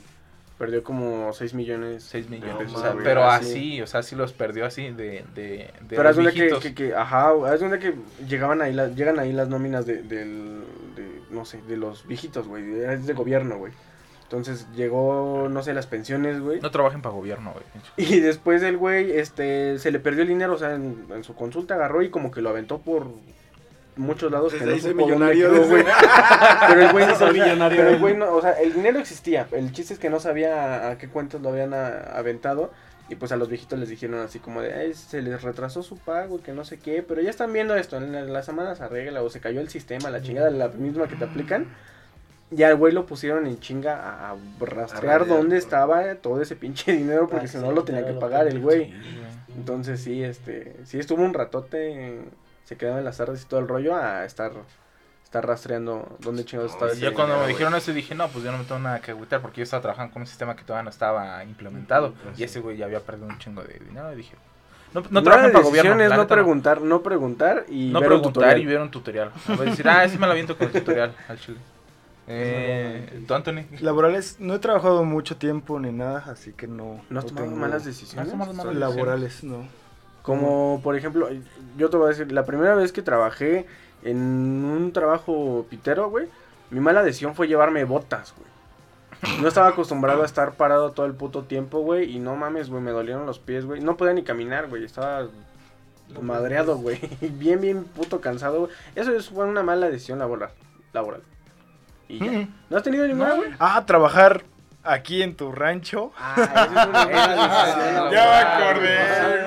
Perdió como 6 millones. 6 millones, pesos, o sea, pero así. así, o sea, sí los perdió así de, de, de Pero los haz de cuenta que, que, que, ajá, haz de cuenta que llegaban ahí, las, llegan ahí las nóminas de, del, de, no sé, de los viejitos, güey, es de gobierno, güey. Entonces llegó, no sé, las pensiones, güey. No trabajen para gobierno, güey. Y después el güey, este, se le perdió el dinero, o sea, en, en su consulta agarró y como que lo aventó por muchos lados que no millonario, quedó, güey. Pero el güey no sabía, millonario. pero el güey no, o sea, el dinero existía, el chiste es que no sabía a, qué cuentas lo habían a- aventado. Y pues a los viejitos les dijeron así como de, "Ay, se les retrasó su pago, que no sé qué, pero ya están viendo esto, en la, la semana se arregla o se cayó el sistema, la chingada, la misma que te aplican. Ya al güey lo pusieron en chinga a, a rastrear radiar, dónde estaba todo ese pinche dinero porque Ah, si sí, no lo tenía que pagar el güey. Entonces sí, este, sí estuvo un ratote, se quedaba en las tardes y todo el rollo a estar, estar rastreando dónde chingados estaba Y ese yo cuando me dijeron eso dije, no, pues yo no me tengo nada que agüitar porque yo estaba trabajando con un sistema que todavía no estaba implementado. Y ese güey ya había perdido un chingo de dinero y dije, no, no trabajen para decisión gobierno. es no neta, preguntar, no preguntar y No ver un preguntar tutorial. y ver un tutorial. Voy a decir, ah, sí me lo aviento con el tutorial al chile. Eh, ¿Tú, Anthony? Laborales, no he trabajado mucho tiempo ni nada, así que no. ¿No has tomado tengo- malas ¿No has decisiones? tomado malas laborales, no. Como por ejemplo, yo te voy a decir, la primera vez que trabajé en un trabajo pitero, güey, mi mala decisión fue llevarme botas, güey. No estaba acostumbrado a estar parado todo el puto tiempo, güey, y no mames, güey, me dolieron los pies, güey. No podía ni caminar, güey, estaba madreado, güey. Bien, bien puto cansado, güey. Eso es- fue una mala decisión laboral. laboral. Y ya. ¿No has tenido ninguna, güey? Ah, trabajar aquí en tu rancho. Ah, Ya me acordé,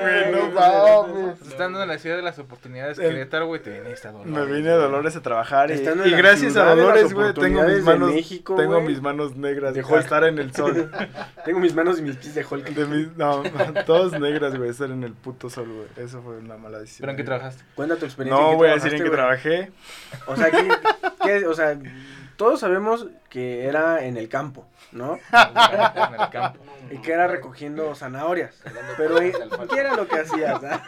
güey, no mames. Estando en la ciudad de las oportunidades, El- Querétaro, güey, te viene esta dolor. Me vine a Dolores a trabajar y, gracias a Dolores, güey, tengo mis manos, México, tengo mis manos negras De estar en el sol. Tengo mis manos y mis pies de Hulk. De mis, no, todas negras, güey, estar en el puto sol, güey. Eso fue una mala decisión. ¿Pero en qué trabajaste? Cuenta tu experiencia. No voy a decir en qué trabajé. O sea, ¿qué, qué- o sea, todos sabemos que era en el campo, ¿no? En el campo. Y que era recogiendo zanahorias. Pero ¿qué era lo que hacías? ah?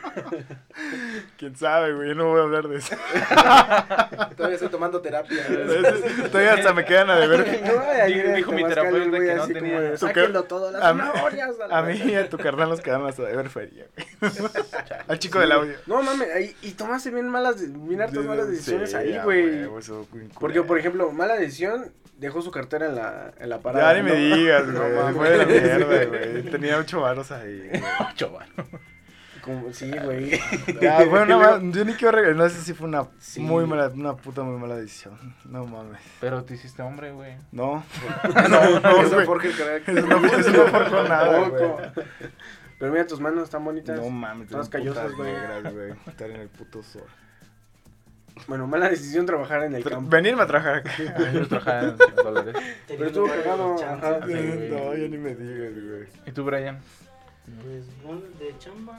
Quién sabe, güey, yo no voy a hablar de eso. Todavía estoy tomando terapia. Todavía hasta me quedan a deber. No, Dijo mi terapeuta que no tenía- como de, Su "Sáquenlo ca- todo, las a mí- zanahorias. A mí y a tu carnal nos quedan hasta a deber feria, güey. Al chico del audio. No mames, ahí- y tomaste bien malas, bien hartas malas decisiones Sí, ahí, güey. Porque, por ejemplo, mala decisión, dejó su cartera en la, en la parada. Ya ni me ¿no? digas, No güey. mames. fue de la mierda, güey. Tenía ocho varos ahí. güey. Chaval. Como- sí, güey. Ya, fue una mala- Yo ni quiero regresar. No sé si fue una Sí. muy mala, una puta muy mala decisión. No mames. Pero te hiciste hombre, güey. No. No, no, eso güey. forja el carácter. Eso no, eso no forjó nada, güey. Pero mira, tus manos están bonitas. No mames, Todas callosas, güey. Estar en el puto sol. Bueno, mala decisión trabajar en el Tra- campo. Venirme a trabajar acá. Yo trabajaba en dólares. Pero estuvo cagado. No, ya ni me digas, güey. ¿Y tú, Brian? Pues bueno, de chamba.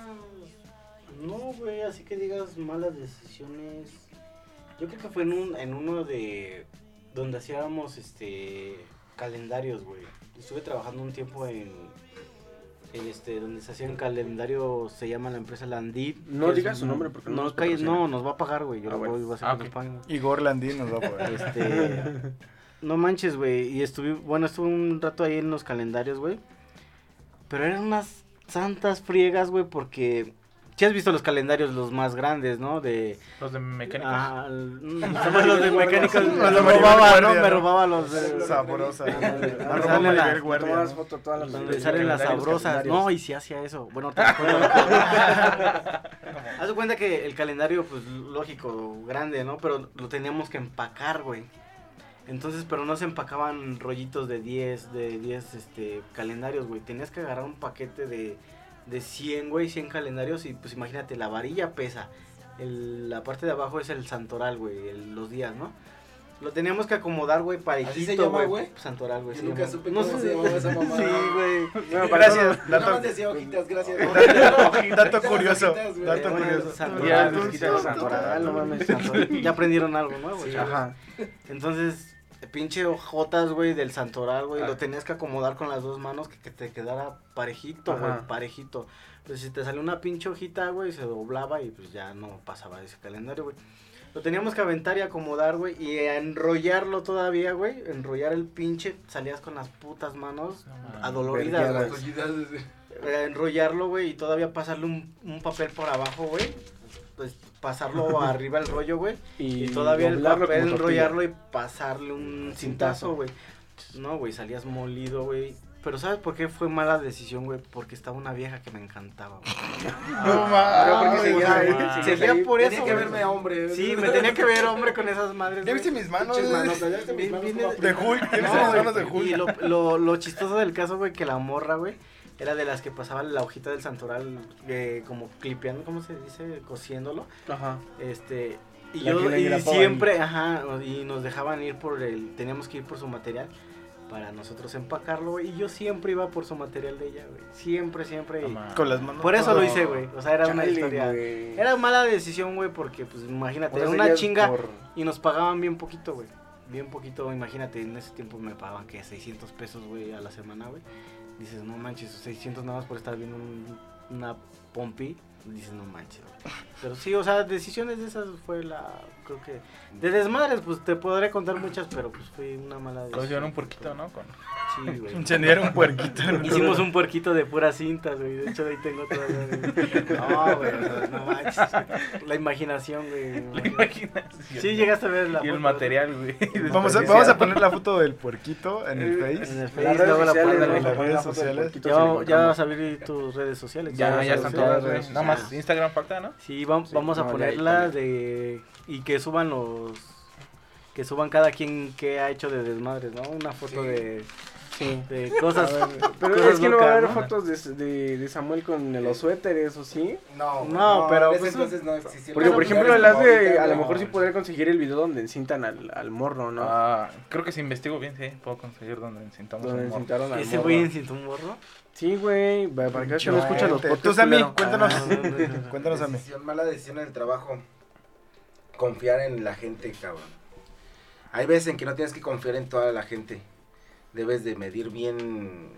No, güey, así que digas malas decisiones. Yo creo que fue en, un, en uno de. donde hacíamos este. calendarios, güey. Estuve trabajando un tiempo en. En este. donde se hacían calendarios, se llama la empresa Landit. No digas su nombre porque no no, nos calles, no, nos va a pagar, güey. Yo Ah, lo bueno. voy a hacer Ah. Igor Landín nos va a poder. Este. no manches, güey. Y estuve, bueno, estuve un rato ahí en los calendarios, güey. Pero eran unas santas friegas, güey, porque. Si has visto los calendarios los más grandes, ¿no? De. Los de mecánicos. Ah, mm, los de mecánicos. Me Los robaba, ¿no? Me robaba los de. Sabrosa. Los salen las sabrosas. No, y si hacía eso. Bueno, te Haz de cuenta que el calendario, pues lógico, grande, ¿no? Pero lo teníamos que empacar, güey. Entonces, pero no se empacaban rollitos de 10, de 10 este, calendarios, güey. Tenías que agarrar un paquete de, de 100, güey, 100 calendarios. Y pues imagínate, la varilla pesa. El- la parte de abajo es el santoral, güey, el- los días, ¿no? Lo teníamos que acomodar, güey, parejito, ¿Así se llama, güey? Santoral, güey. Nunca supe No cómo se llamaba esa mamada. Sí, güey. No, Gracias. Nada más decía hojitas, gracias. dato curioso. Dato Bueno, curioso. Santoral, Santoral, no mames. Santoral. Ya aprendieron algo nuevo. Ajá. Entonces, pinche hojotas, güey, del santoral, güey, Ah. lo tenías que acomodar con las dos manos que, que te quedara parejito, güey, parejito. Pues si te salió una pinche hojita, güey, se doblaba y pues ya no pasaba ese calendario, güey. Lo teníamos que aventar y acomodar, güey, y enrollarlo todavía, güey, enrollar el pinche, salías con las putas manos No adoloridas, güey. Enrollarlo, güey, y todavía pasarle un, un papel por abajo, güey. Pues pasarlo arriba el rollo, güey. Y, Y, todavía el papel, enrollarlo y pasarle un cintazo, güey. No, güey, salías molido, güey. Pero ¿sabes por qué fue mala decisión, güey? Porque estaba una vieja que me encantaba, güey. No Pero porque mames. seguía, güey. seguía por tenía eso, que güey. verme hombre. Sí, me tenía que ver hombre con esas madres, ¿Ya viste mis manos? Manos de- Hulk, ¿ya viste mis güey, manos de Hulk? Y lo, lo, lo chistoso del caso, güey, que la morra, güey, era de las que pasaba la hojita del santoral eh, como clipeando, ¿cómo se dice? Cosiéndolo. Ajá. Este, y La yo y siempre, ajá, y nos dejaban ir por el, teníamos que ir por su material para nosotros empacarlo, güey, y yo siempre iba por su material de ella, güey. Siempre, siempre. Con las manos. por eso lo hice, güey. O sea, era una historia. Era mala decisión, güey, porque pues imagínate, O sea, era una chinga por- y nos pagaban bien poquito, güey. Bien poquito, imagínate, en ese tiempo me pagaban que 600 pesos, güey, a la semana, güey. Dices, no manches, 600 nada más por estar viendo un- una pompi. Dices, no manches. Pero sí, o sea, decisiones de esas fue la, creo que... De desmadres, pues te podré contar muchas, pero pues fue una mala decisión. Un puerquito, ¿no? Con... Sí, güey. Incendiar un puerquito. Hicimos un puerquito de puras cintas, güey. De hecho, ahí tengo güey. No, güey, o sea, no manches. La imaginación, güey. La imaginación. Sí, llegaste a ver la Y el material, güey. Vamos a, vamos a poner la foto del puerquito en el En Face. el Las Face, redes la sociales, en la las la redes sociales. Ya, ya vas a abrir tus redes sociales. Ya, ya sí, están todas, sí, güey. sí, Nada más Instagram falta, ¿no? Sí, vamos, Sí, vamos a no, ya ponerla de... Y que suban los... Que suban cada quien que ha hecho de desmadres, ¿no? Una foto Sí. de, Sí. de cosas... Pero cosas es que no va a haber ¿no? fotos de, de, de Samuel con los suéteres, ¿o sí? No, güey, No, pero, pues, entonces no existía. Porque, por ejemplo, las de... A lo no. mejor sí podría conseguir el video donde encintan al, al morro, ¿no? Ah, creo que si investigo bien, sí, puedo conseguir donde encintamos donde un morro. al ¿Ese güey encinta un morro? Sí, güey, para que no escuchas los Tú, podcasts. Sammy, culero. cuéntanos. Ah, no, no, no. Cuéntanos a mí. Decisión, mala decisión en el trabajo. Confiar en la gente, cabrón. Hay veces en que no tienes que confiar en toda la gente. Debes de medir bien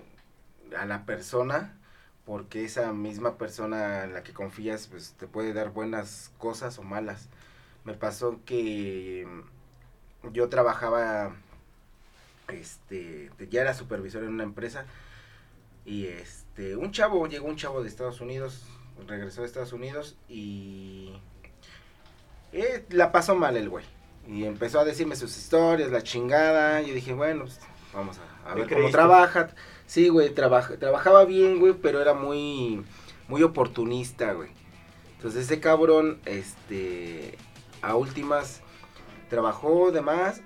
a la persona, porque esa misma persona en la que confías, pues te puede dar buenas cosas o malas. Me pasó que mm, yo trabajaba, este, ya era supervisor en una empresa y este, un chavo, llegó un chavo de Estados Unidos, regresó de Estados Unidos y eh, la pasó mal el güey. Y empezó a decirme sus historias, la chingada. Yo dije, bueno, pues, vamos a, a ¿Le ver cómo trabaja. Sí, güey, trabaja, trabajaba bien, güey, pero era muy, muy oportunista, güey. Entonces ese cabrón, este, a últimas, trabajó de más.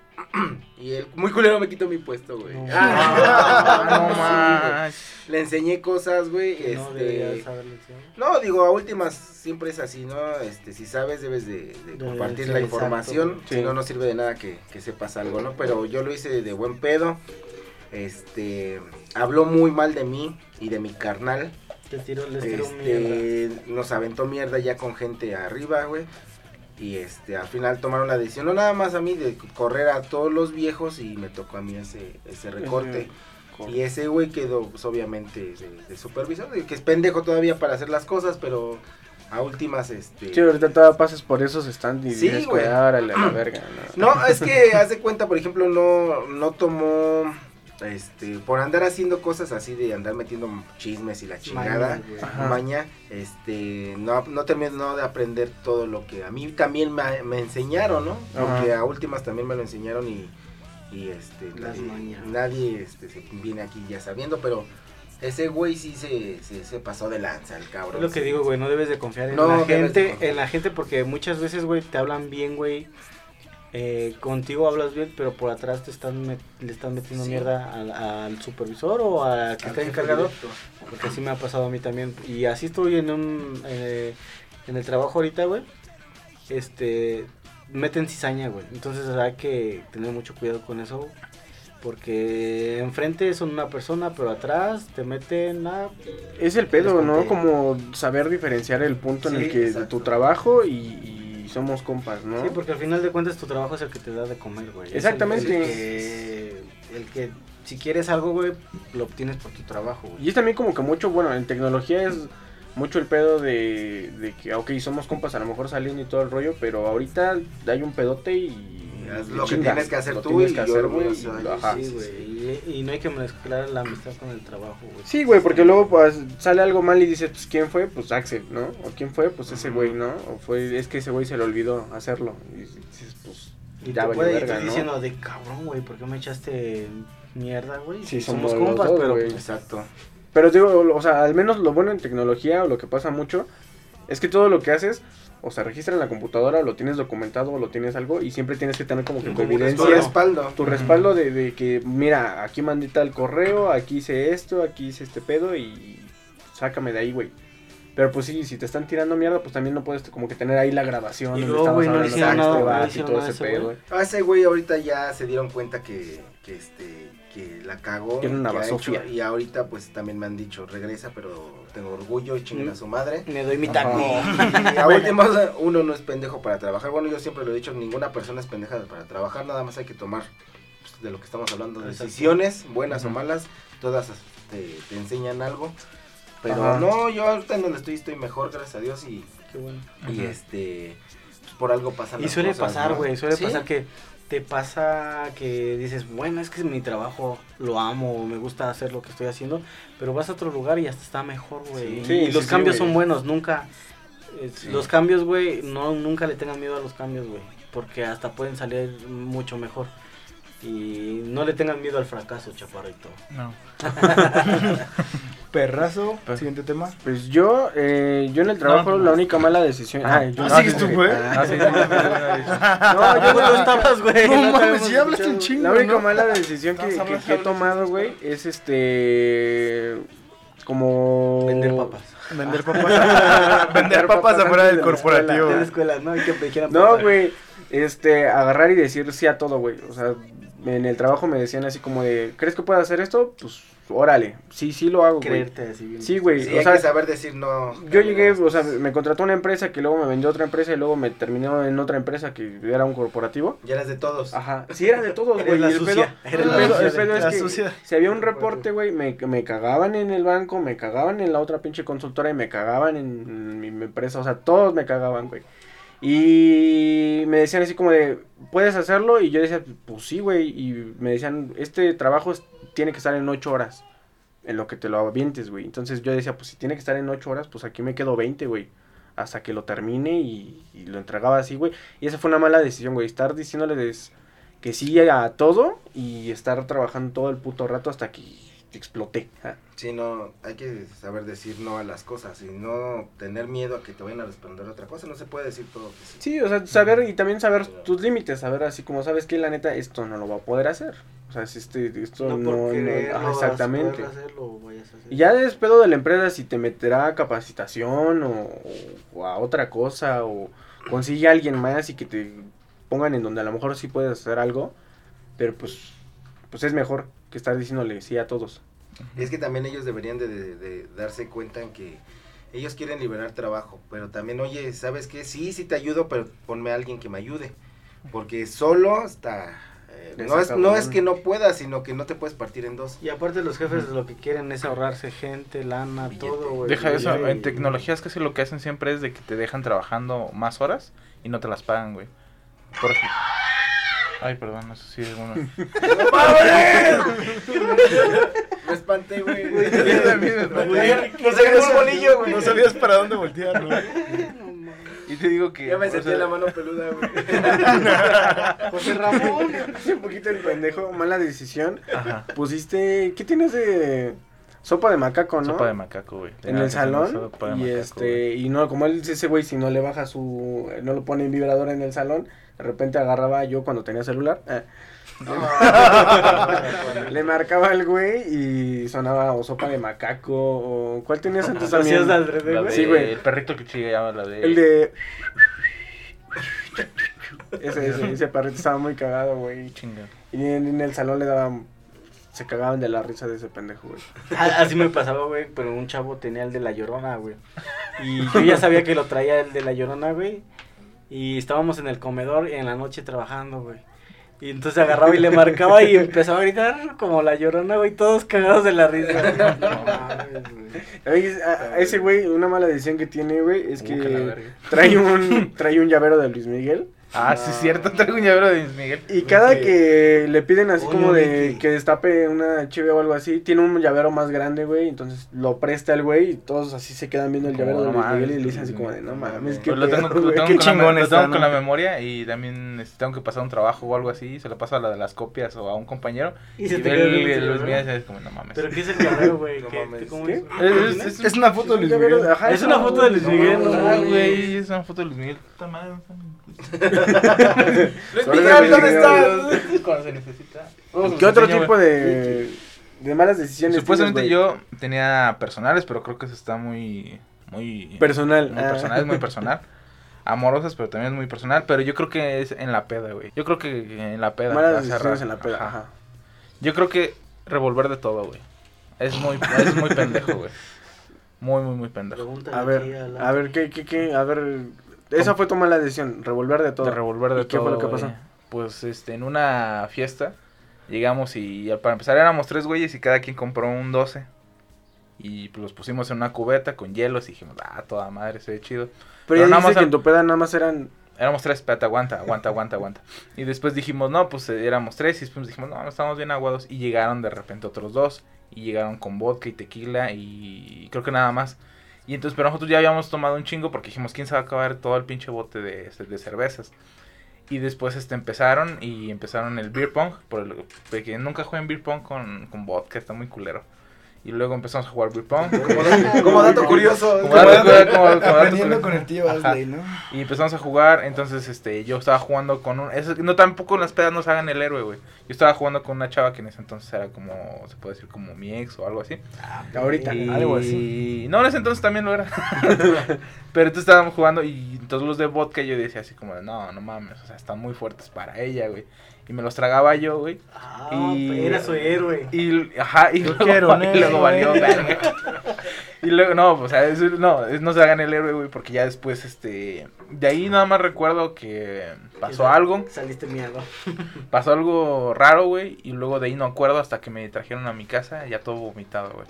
Y él, muy culero, me quitó mi puesto, güey. No. Ah, no sí, más. Le enseñé cosas, güey. No este, no, digo, a últimas siempre es así, ¿no? Este, si sabes, debes de, compartir sí, la información. Sí. Si no, no sirve de nada que, que sepas algo, ¿no? Pero yo lo hice de buen pedo. Este, habló muy mal de mí y de mi carnal. Te tiro, les tiro mierda. Este, nos aventó mierda ya con gente arriba, güey. Y este, al final tomaron la decisión, no nada más a mí, de correr a todos los viejos y me tocó a mí ese, ese recorte. Y ese güey quedó, pues, obviamente, de, de supervisor, que es pendejo todavía para hacer las cosas, pero a últimas, este... Sí, ahorita todavía pasas por esos stands y Sí, dices, güey. árale la verga, ¿no? No, es que, haz de cuenta, por ejemplo, no, no tomó, este, por andar haciendo cosas así, de andar metiendo chismes y la chingada, maña, este, no, no terminó de aprender todo lo que a mí también me, me enseñaron, ¿no? Porque a últimas también me lo enseñaron y, y este, Las nadie, este, se viene aquí ya sabiendo, pero ese güey sí se, se, se pasó de lanza, el cabrón. Es lo que digo, güey, no debes de confiar en No la gente, en la gente porque muchas veces, güey, te hablan bien, güey. Eh, contigo hablas bien, pero por atrás te están met- le están metiendo Sí. mierda al, al supervisor o al que Al está encargado. directo. Porque así me ha pasado a mí también. Y así estoy en un eh, en el trabajo ahorita, güey. Este meten cizaña, güey. Entonces hay que tener mucho cuidado con eso. Porque enfrente son una persona, pero atrás te meten a Es el pedo, ¿no? Como saber diferenciar el punto en el que exacto. tu trabajo y, y somos compas, ¿no? Sí, porque al final de cuentas tu trabajo es el que te da de comer, güey. Es Exactamente. El, que, el que si quieres algo, güey, lo obtienes por tu trabajo, güey. Y es también como que mucho, bueno, en tecnología es mucho el pedo de, de que, ok, somos compas a lo mejor saliendo y todo el rollo, pero ahorita hay un pedote y Haz lo que tienes que hacer tú tienes y que yo hacer, lo güey, hacer. y- ajá. Sí, güey. Y, y no hay que mezclar la amistad con el trabajo, güey. Sí, güey, porque luego pues sale algo mal y dices, pues ¿quién fue? Pues Axel, ¿no? O ¿quién fue? Pues ese güey, ¿no? O fue, es que ese güey se le olvidó hacerlo. Y dices, pues Y ya te puede verga, ir ¿no? diciendo de cabrón, güey, ¿por qué me echaste mierda, güey? Sí, somos somos compas, dos, pero güey. pues, Exacto. Pero digo, o sea, al menos lo bueno en tecnología o lo que pasa mucho es que todo lo que haces o se registra en la computadora o lo tienes documentado o lo tienes algo y siempre tienes que tener como que tu Como Tu evidencia, respaldo. tu respaldo de, de que mira, aquí mandé tal correo, aquí hice esto, aquí hice este pedo y sácame de ahí, güey. Pero pues sí, si te están tirando mierda, pues también no puedes como que tener ahí la grabación Y donde luego, güey, no hicieron nada, este y todo ese ese pedo, güey. güey. A ese güey ahorita ya se dieron cuenta que, que este que la cagó Tiene una que ha basofia. hecho, y ahorita pues también me han dicho regresa pero tengo orgullo y chinga a su madre me doy mi Ajá. taco. y a últimas uno no es pendejo para trabajar bueno yo siempre lo he dicho ninguna persona es pendeja para trabajar nada más hay que tomar pues, de lo que estamos hablando decisiones buenas o malas todas te, te enseñan algo pero Ajá. no yo ahorita en donde estoy estoy mejor gracias a Dios y, Qué bueno. y este pues, por algo pasan Y suele cosas, pasar, ¿no? güey, suele Sí. pasar que te pasa que dices, bueno, es que mi trabajo lo amo, me gusta hacer lo que estoy haciendo, pero vas a otro lugar y hasta está mejor, güey. Sí. y Sí, los sí, cambios son buenos, nunca... eh, Sí. Los cambios, güey, no, nunca le tengan miedo a los cambios, güey, porque hasta pueden salir mucho mejor. Y no le tengan miedo al fracaso, chaparrito. No. Perrazo, Pues- siguiente tema. Pues yo, eh, yo en el trabajo No, la única mala decisión. Ah, Ay, yo ¿ah, no, tú, güey? Ah, sí. No, yo no estabas, güey. No mames, habíamos sí hablas escuchado. un chingo. La única ¿no? mala decisión que, he tomado, güey, es este. Como. Vender papas. Vender papas. Vender papas afuera del corporativo. De la escuela. ¿no? Y que No, güey. Este, agarrar y decir sí a todo, güey. O sea, en el trabajo me decían así como de, ¿crees que puedo hacer esto? Pues, órale. Sí, sí lo hago, güey. Creerte así bien. Sí, güey. Sí, o hay sea, que saber decir no. yo llegué, o sea, me contrató una empresa que luego me vendió otra empresa y luego me terminó en otra empresa que era un corporativo. Ya eres de todos. Ajá. Sí, era de todos, güey. y la el pedo, sucia, el eres la pedo- sucia el pedo de- es la que sucia. si había un reporte, güey, me, me cagaban en el banco, me cagaban en la otra pinche consultora y me cagaban en mi, mi empresa. O sea, todos me cagaban, güey. Y me decían así como de, ¿puedes hacerlo? Y yo decía, pues sí, güey. Y me decían, este trabajo tiene que estar en ocho horas. En lo que te lo avientes, güey. Entonces yo decía, pues si tiene que estar en ocho horas, pues aquí me quedo 20, güey. Hasta que lo termine y, y lo entregaba así, güey. Y esa fue una mala decisión, güey. Estar diciéndoles que sí a todo y estar trabajando todo el puto rato hasta que exploté. Ah. Sí, no, hay que saber decir no a las cosas y no tener miedo a que te vayan a responder otra cosa. No se puede decir todo que sí. Sí, o sea, saber y también saber tus límites, saber así como sabes que la neta esto no lo va a poder hacer. O sea, si este, esto no, No, no, ajá, exactamente. vas a hacerlo, o vayas a hacer. Y ya es pedo de la empresa si te meterá a capacitación o, o a otra cosa o consigue a alguien más y que te pongan en donde a lo mejor sí puedes hacer algo, pero pues pues es mejor que estar diciéndole sí a todos. Es que también ellos deberían de, de- de darse cuenta en que ellos quieren liberar trabajo, pero también, oye, ¿sabes qué? Sí, sí te ayudo, pero ponme a alguien que me ayude. Porque solo está... eh, no, es, no es que no puedas, sino que no te puedes partir en dos. Y aparte los jefes lo que quieren es ahorrarse gente, lana, Billete. todo, güey. Deja eso, Y- en tecnologías casi lo que hacen siempre es de que te dejan trabajando más horas y no te las pagan, güey. Por ejemplo... Ay, perdón, eso sí es uno. Me espanté, güey. Yo también me espanté. No sé, un bolillo, güey. No sabías para dónde voltear, ¿no? Y te digo que... Ya me o sentí sea, la mano peluda, güey. José Ramón, hace un poquito el pendejo, mala decisión. Ajá. Pusiste, ¿qué tienes de sopa de macaco, no? Sopa de macaco, güey. en el salón sopa de y macaco, este güey. y no como él ese güey si no le baja su no lo pone en vibrador en el salón de repente agarraba yo cuando tenía celular eh, le marcaba al güey y sonaba o sopa de macaco o cuál tenías antes también La güey. de- Sí, güey. El perrito que chillaba, la de... el de ese, ese, ese perrito estaba muy cagado güey Chinga. y en, en el salón le daban se cagaban de la risa de ese pendejo güey Ah, Así me pasaba, güey, pero un chavo tenía el de la llorona, güey. Y yo ya sabía que lo traía el de la llorona, güey. Y estábamos en el comedor en la noche trabajando, güey. Y entonces agarraba y le marcaba y empezaba a gritar como la llorona, güey, todos cagados de la risa. No mames, güey. A- a ese güey una mala decisión que tiene güey es que la que trae un trae un llavero de Luis Miguel Ah, sí, es cierto, traigo un llavero de Luis Miguel. Y cada que le piden así como de que destape una chive o algo así, tiene un llavero más grande, güey. Entonces lo presta el güey y todos así se quedan viendo el Como, llavero de Luis Miguel y le dicen así como de, no mames, qué Pues lo tengo, pedo, lo güey". tengo Qué con, la, chingón lo está, tengo con la memoria y también este, tengo que pasar un trabajo o algo así, se lo paso a la de las copias o a un compañero Y y, se te ve el, el el Luis Miguel y es como, no mames. ¿Pero qué es el llavero, güey? No ¿Qué- mames. ¿Cómo ¿Qué? es? Es, una foto de Luis Miguel. ajá, Es una foto de Luis Miguel, ¿no? Güey, es una foto de Luis Miguel. Puta madre, ¿dónde Luis Miguel, ¿dónde estás? Cuando se necesita. ¿Qué otro tipo de, de malas decisiones Supuestamente tienes, yo tenía personales, pero creo que eso está muy. Muy Personal. Muy ah. personal, es muy personal. Amorosas, pero también es muy personal. Pero yo creo que es en la peda, güey. Yo creo que en la peda. Malas a decisiones en la peda, Ajá. ajá. Yo creo que revolver de todo, güey. Es muy, es muy pendejo, güey. Muy, muy, muy pendejo. Pregúntale A ver, la- a ver, ¿qué, qué, qué? A ver, esa fue tu mala decisión, revolver de todo. De revolver de ¿Y qué todo. fue lo que pasó? Pues este, en una fiesta llegamos y para empezar éramos tres güeyes y cada quien compró un 12. Y pues los pusimos en una cubeta con hielos y dijimos, ah, toda madre, se ve chido. Pero, Pero ya nada dice más que en tu peda nada más eran... Éramos tres, espérate, aguanta, aguanta, aguanta, aguanta. Y después dijimos, no, pues eh, éramos tres. Y después dijimos, no, no estamos bien aguados. Y llegaron de repente otros dos. Y llegaron con vodka y tequila y creo que nada más. Y entonces, pero nosotros ya habíamos tomado un chingo porque dijimos, ¿quién se va a acabar todo el pinche bote de, de cervezas? Y después este, empezaron y empezaron el beer pong. Por el, porque nunca jugué en beer pong con, con vodka, está muy culero. Y luego empezamos a jugar beer pong. Como dato- Como dato curioso. Como dato- como- como dato Aprendiendo curioso. con el tío. Asley, ¿no? Y empezamos a jugar, entonces este yo estaba jugando con un... eso- no tampoco las pedas nos hagan el héroe, güey. Yo estaba jugando con una chava que en ese entonces era como, se puede decir como mi ex o algo así. Ahorita. Y... algo así. No, en ese entonces también lo era. Pero entonces estábamos jugando y todos los de vodka yo decía así como de, no, no mames, o sea, están muy fuertes para ella, güey. Y me los tragaba yo, güey. Ah, Y- era su héroe. Y, ajá, y Yo luego, quiero un y luego héroe. valió verga. Y luego, no, o sea, eso- no, es- no se hagan el héroe, güey, porque ya después, este, de ahí nada más recuerdo que pasó algo, Saliste miedo. pasó algo raro, güey, y luego de ahí no acuerdo hasta que me trajeron a mi casa, ya todo vomitado, güey.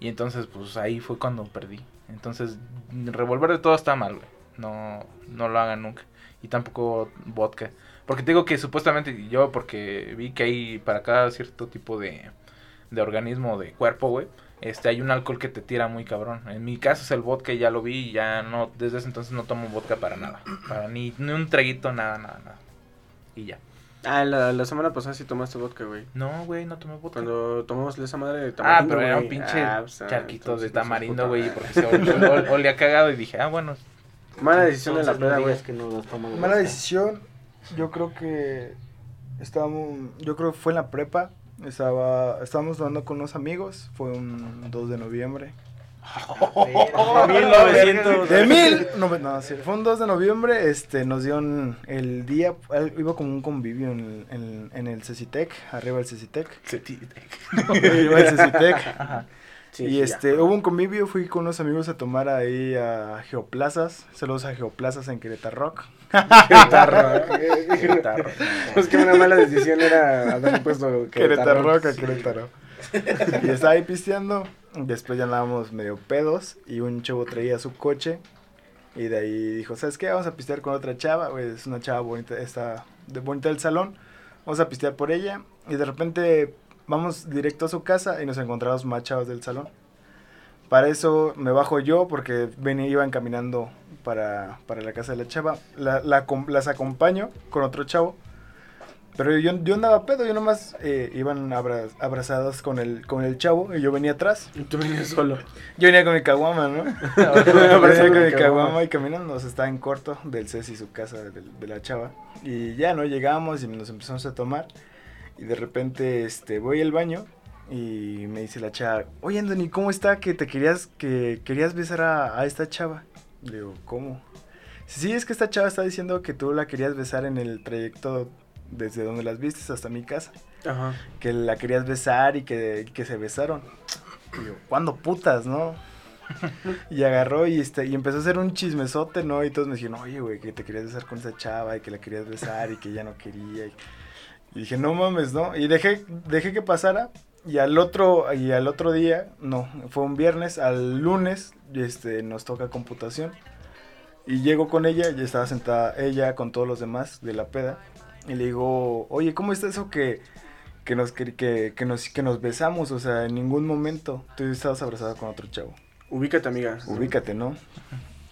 Y entonces, pues ahí fue cuando perdí. Entonces, revolver de todo está mal, güey. No, no lo hagan nunca. Y tampoco vodka. Porque te digo que supuestamente yo, porque vi que hay para cada cierto tipo de, de organismo, de cuerpo, güey, este, hay un alcohol que te tira muy cabrón. En mi caso es el vodka, ya lo vi, y ya no, desde ese entonces no tomo vodka para nada. Para ni, ni un traguito, nada, nada, nada. Y ya. Ah, la, la semana pasada sí tomaste vodka, güey. No, güey, no tomé vodka. Cuando tomamos esa madre de Ah, tamarindo, pero era un pinche Ah, pues, ah, charquito de tamarindo, güey, porque se ol- ol- olía cagado y dije, ah, bueno, Mala decisión de la peda, güey. no Mala decisión, yo creo que estábamos, yo creo que fue en la prepa, estaba, estábamos hablando con unos amigos, fue un 2 de noviembre. De 1900. De mil, no, no, sí, fue un 2 de noviembre, este, nos dieron el día, iba como un convivio en, el- en, en el Cecitec, arriba del Cecitec, iba el Cecitec, Sí, y ya. este, hubo un convivio, fui con unos amigos a tomar ahí a Geoplazas, saludos a Geoplazas en Querétaro Rock. Querétaro. Querétaro. Pues que una mala decisión era haberle puesto Querétaro Rock a Sí. Querétaro. Y estaba ahí pisteando. Después ya andábamos medio pedos. Y un chavo traía su coche. Y de ahí dijo: ¿Sabes qué? Vamos a pistear con otra chava. güey, es una chava bonita. Está de bonita del salón. Vamos a pistear por ella. Y de repente vamos directo a su casa. Y nos encontramos más chavos del salón. Para eso me bajo yo. Porque venía, iban caminando para, para la casa de la chava. La, la acom- las acompaño con otro chavo. Pero yo, yo andaba pedo, yo nomás eh, iban abra- abrazados con el, con el chavo y yo venía atrás. Y tú venías solo. Yo venía con mi caguama, ¿no? Abrazado venía con mi caguama caguama. y caminando, o sea, estaba en corto del Ceci, su casa de, de la chava. Y ya, ¿no? Llegamos y nos empezamos a tomar. Y de repente, este, voy al baño y me dice la chava, oye Anthony, ¿cómo está que te querías, que querías besar a, a esta chava? Le digo, ¿cómo? Sí, es que esta chava está diciendo que tú la querías besar en el trayecto desde donde las vistes hasta mi casa. Ajá. Que la querías besar y que, que se besaron. Y yo, ¿cuándo putas, no? Y agarró y, este, y empezó a hacer un chismesote, ¿no? Y todos me dijeron, oye, güey, que te querías besar con esa chava y que la querías besar y que ella no quería. Y, y dije, no mames, ¿no? Y dejé, dejé que pasara. Y al otro, y al otro día, no, fue un viernes, al lunes, este, nos toca computación. Y llego con ella, y estaba sentada ella con todos los demás de la peda. Y le digo, oye, ¿cómo está eso que, que, nos, que, que, que nos, que nos besamos? O sea, en ningún momento tú estabas abrazada con otro chavo. Ubícate, amiga. Ubícate, ¿no?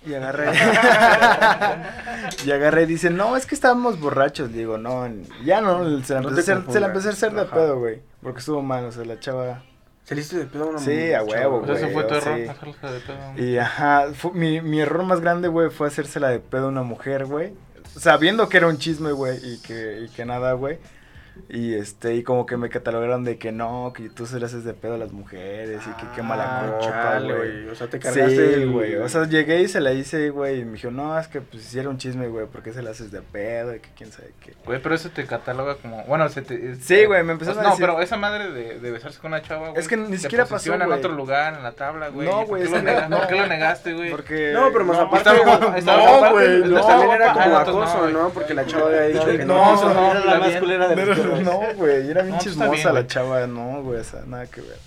Y agarré. y agarré y dice, no, es que estábamos borrachos. Digo, no, ya no, se la No empecé, a te hacer, se la empecé a hacer de pedo, güey. Porque estuvo mal, o sea, la chava. ¿Saliste de pedo a una Sí, a huevo, güey, fue tu error, sí. de pedo. Y ajá, fue- mi, mi error más grande, güey, fue hacérsela de pedo a una mujer, güey. Sabiendo que era un chisme, güey, y que, y que nada, güey. Y este, y como que me catalogaron de que no, que tú se le haces de pedo a las mujeres y que qué mala Ah, copa, güey. O sea, te cargaste Sí, el- güey. O sea, llegué y se la hice, güey. Y me dijo, no, es que pues hiciera un chisme, güey. ¿Por qué se la haces de pedo? Y que quién sabe qué. Güey, pero eso te cataloga como. Bueno, se te. Sí, güey, me empezaron Pues a no, decir- pero esa madre de, de besarse con una chava, güey. Es que ni siquiera pasó, en otro lugar, en la tabla, güey. No, ¿Por güey, nega- no. ¿Por qué lo negaste, güey? Porque. No, pero más aparte, guapo, estaba no, güey, no, no, también era como ah, acoso, no, ¿no? Porque la chava había dicho que No, no. no, la culera de Pero no, güey, era bien No, pues, chismosa bien, la chava, no, güey, o sea, nada que ver.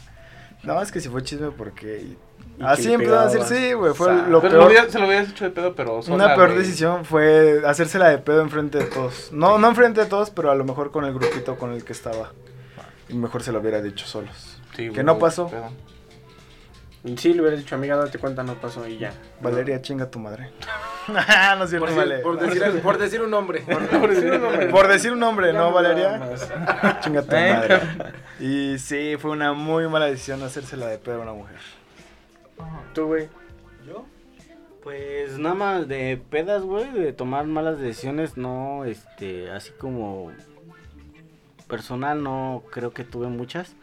No, es que si fue chisme porque... Y Así le empezó a decir, sí, güey, fue lo peor. lo se lo hubieras hecho de pedo, pero sola, Una peor decisión fue hacérsela de pedo enfrente de todos. No, no enfrente de todos, pero a lo mejor con el grupito con el que estaba. Y mejor se lo hubiera dicho solos. Sí, que no pasó. pedo. Sí, le hubieras dicho, amiga, date cuenta, no pasó y ya. Valeria, chinga tu madre. no es cierto, Por, vale. decir, por, decir, por decir un nombre. Por decir un nombre. Por decir un nombre, ¿no, Valeria? Chinga tu Eh. madre. Y sí, fue una muy mala decisión hacérsela de pedo a una mujer. Tú, güey. ¿Yo? Pues nada más de pedas, güey, de tomar malas decisiones, no, este, así como personal, no creo que tuve muchas,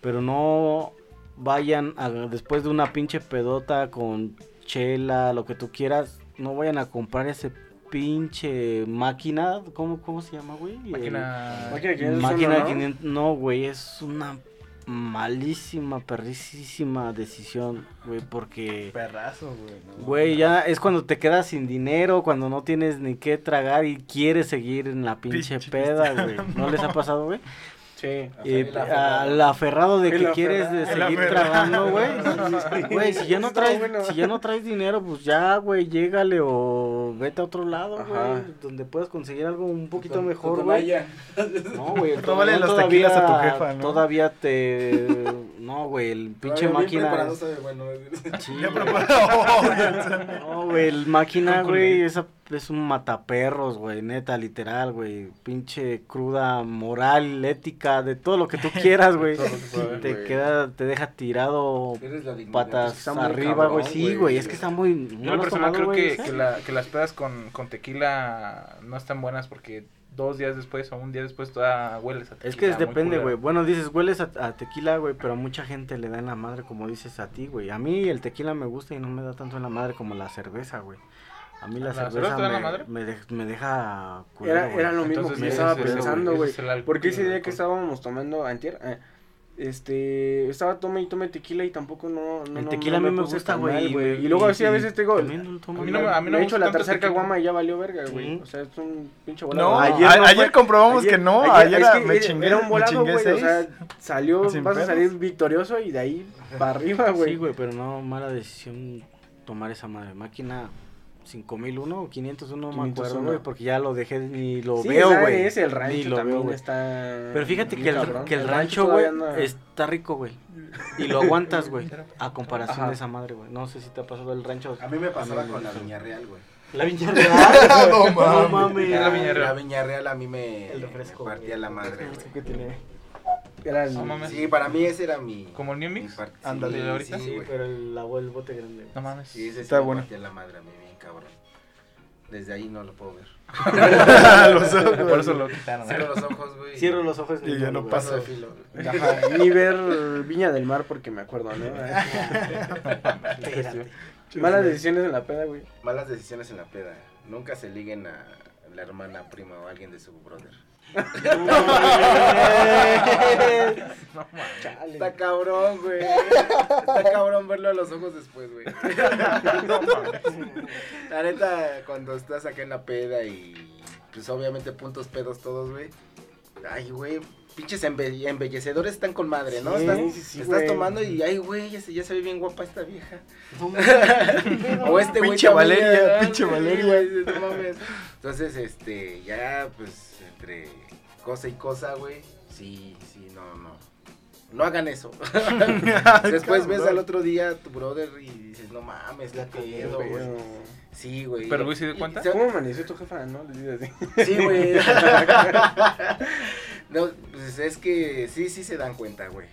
pero no vayan a, después de una pinche pedota con chela, lo que tú quieras, no vayan a comprar ese pinche máquina, ¿cómo, cómo se llama, güey? El- Máquina. Máquina de 500 Máquina uno, de ¿no? 500, no, güey, es una malísima, perrísima decisión, güey, porque... Perrazo, güey. ¿no? Güey, ya es cuando te quedas sin dinero, cuando no tienes ni qué tragar y quieres seguir en la pinche Pinche peda, güey. ¿No les ha pasado, güey? Sí. Y el aferrado. al aferrado de El que quieres de seguir tragando, güey. Güey, si ya no traes, bueno. si ya no traes dinero, pues ya, güey, llégale o vete a otro lado, güey, donde puedas conseguir algo un poquito Con- mejor, güey. No, güey, los todavía, tequilas a tu jefa, ¿no? Todavía te no, güey, el pinche máquina preparado, es- bueno. Sí, Ya güey. preparado. No, güey, el máquina, güey, esa es un mataperros, güey, neta, literal, güey. Pinche cruda moral, ética, de todo lo que tú quieras, güey. Te güey. queda, te deja tirado patas arriba, güey. Sí, güey. es que está muy... ¿no Yo has personal tomado, creo güey, que, ese? que, la- que las pedas con, con tequila no están buenas porque dos días después o un día después toda hueles a tequila. Es que muy depende, güey. Bueno, dices, hueles a, a tequila, güey, pero a mucha gente le da en la madre, como dices a ti, güey. A mí el tequila me gusta y no me da tanto en la madre como la cerveza, güey. A mí la, ¿La cerveza cerveza te da en la me, madre? me, de- me deja culero, Era, era lo mismo Entonces, que yo ese estaba es pensando, güey. es Porque ese día que estábamos tomando, antier, eh, este, estaba tome y tome tequila y tampoco no, no El no- tequila no a mí me puse gusta, güey, Y luego así a veces te digo, también lo A mí no me- a mí no me he me hecho gusta la tercera caguama y ya valió verga, güey. Ujú. O sea, es un pinche volado. No, Ayer a- no ayer comprobamos que no, ayer es que me chingué- Era un me volado, chingué güey, o sea, salió, Sin vas a pedos. salir victorioso y de ahí para arriba, güey. Sí, güey, pero no, mala decisión tomar esa madre. Máquina 5001 o 501, no me acuerdo, 501. güey, porque ya lo dejé ni lo Sí, veo, güey. es el Ni rancho lo también veo, güey. está Pero fíjate que el, que el rancho, güey, está rico, güey. Y lo aguantas, güey. A comparación Ajá. de esa madre, güey. No sé si te ha pasado el rancho. A mí me pasaba con la Viña Real, güey. La Viña Real. No mames. La Viña Real. La Viña Real a mí me, El refresco, me partía la madre. Güey. que tiene... Era el- No mames. Sí, para mí ese era mi. ¿Como el New mi Mix? Ándale. sí, ahorita. sí, pero el, la- el bote grande. No mames. Sí, ese sí Está bueno. la madre a mí, bien cabrón. Desde ahí no lo puedo ver. Los ojos. Por eso lo quitaron. ¿eh? Cierro los ojos, güey. Cierro los ojos. Y ya no. Paso. Ajá, ni ver Viña del Mar porque me acuerdo, ¿no? Malas decisiones en la peda, güey. Malas decisiones en la peda. Nunca se liguen a la hermana, prima o alguien de su brother. Está cabrón, güey. Está cabrón verlo a los ojos después, güey. La neta, cuando estás acá en la peda y pues obviamente puntos pedos todos, güey. ay, güey, pinches embe- embellecedores están con madre, ¿no? Sí, estás sí, sí, estás güey. tomando y, ay, güey, ya se, ya se ve bien guapa esta vieja. No o este güey Pinche Valeria, pinche Valeria. güey, no mames. Entonces, este, ya, pues, entre cosa y cosa, güey, sí, sí, no, no. No hagan eso. Después ves al otro día a tu brother y dices, no mames, la pedo, güey. Sí, güey. Pero, güey, ¿se dio cuenta? ¿Cómo amaneció tu jefa? No, le dices así. Sí, güey. no, pues es que sí, sí se dan cuenta, güey.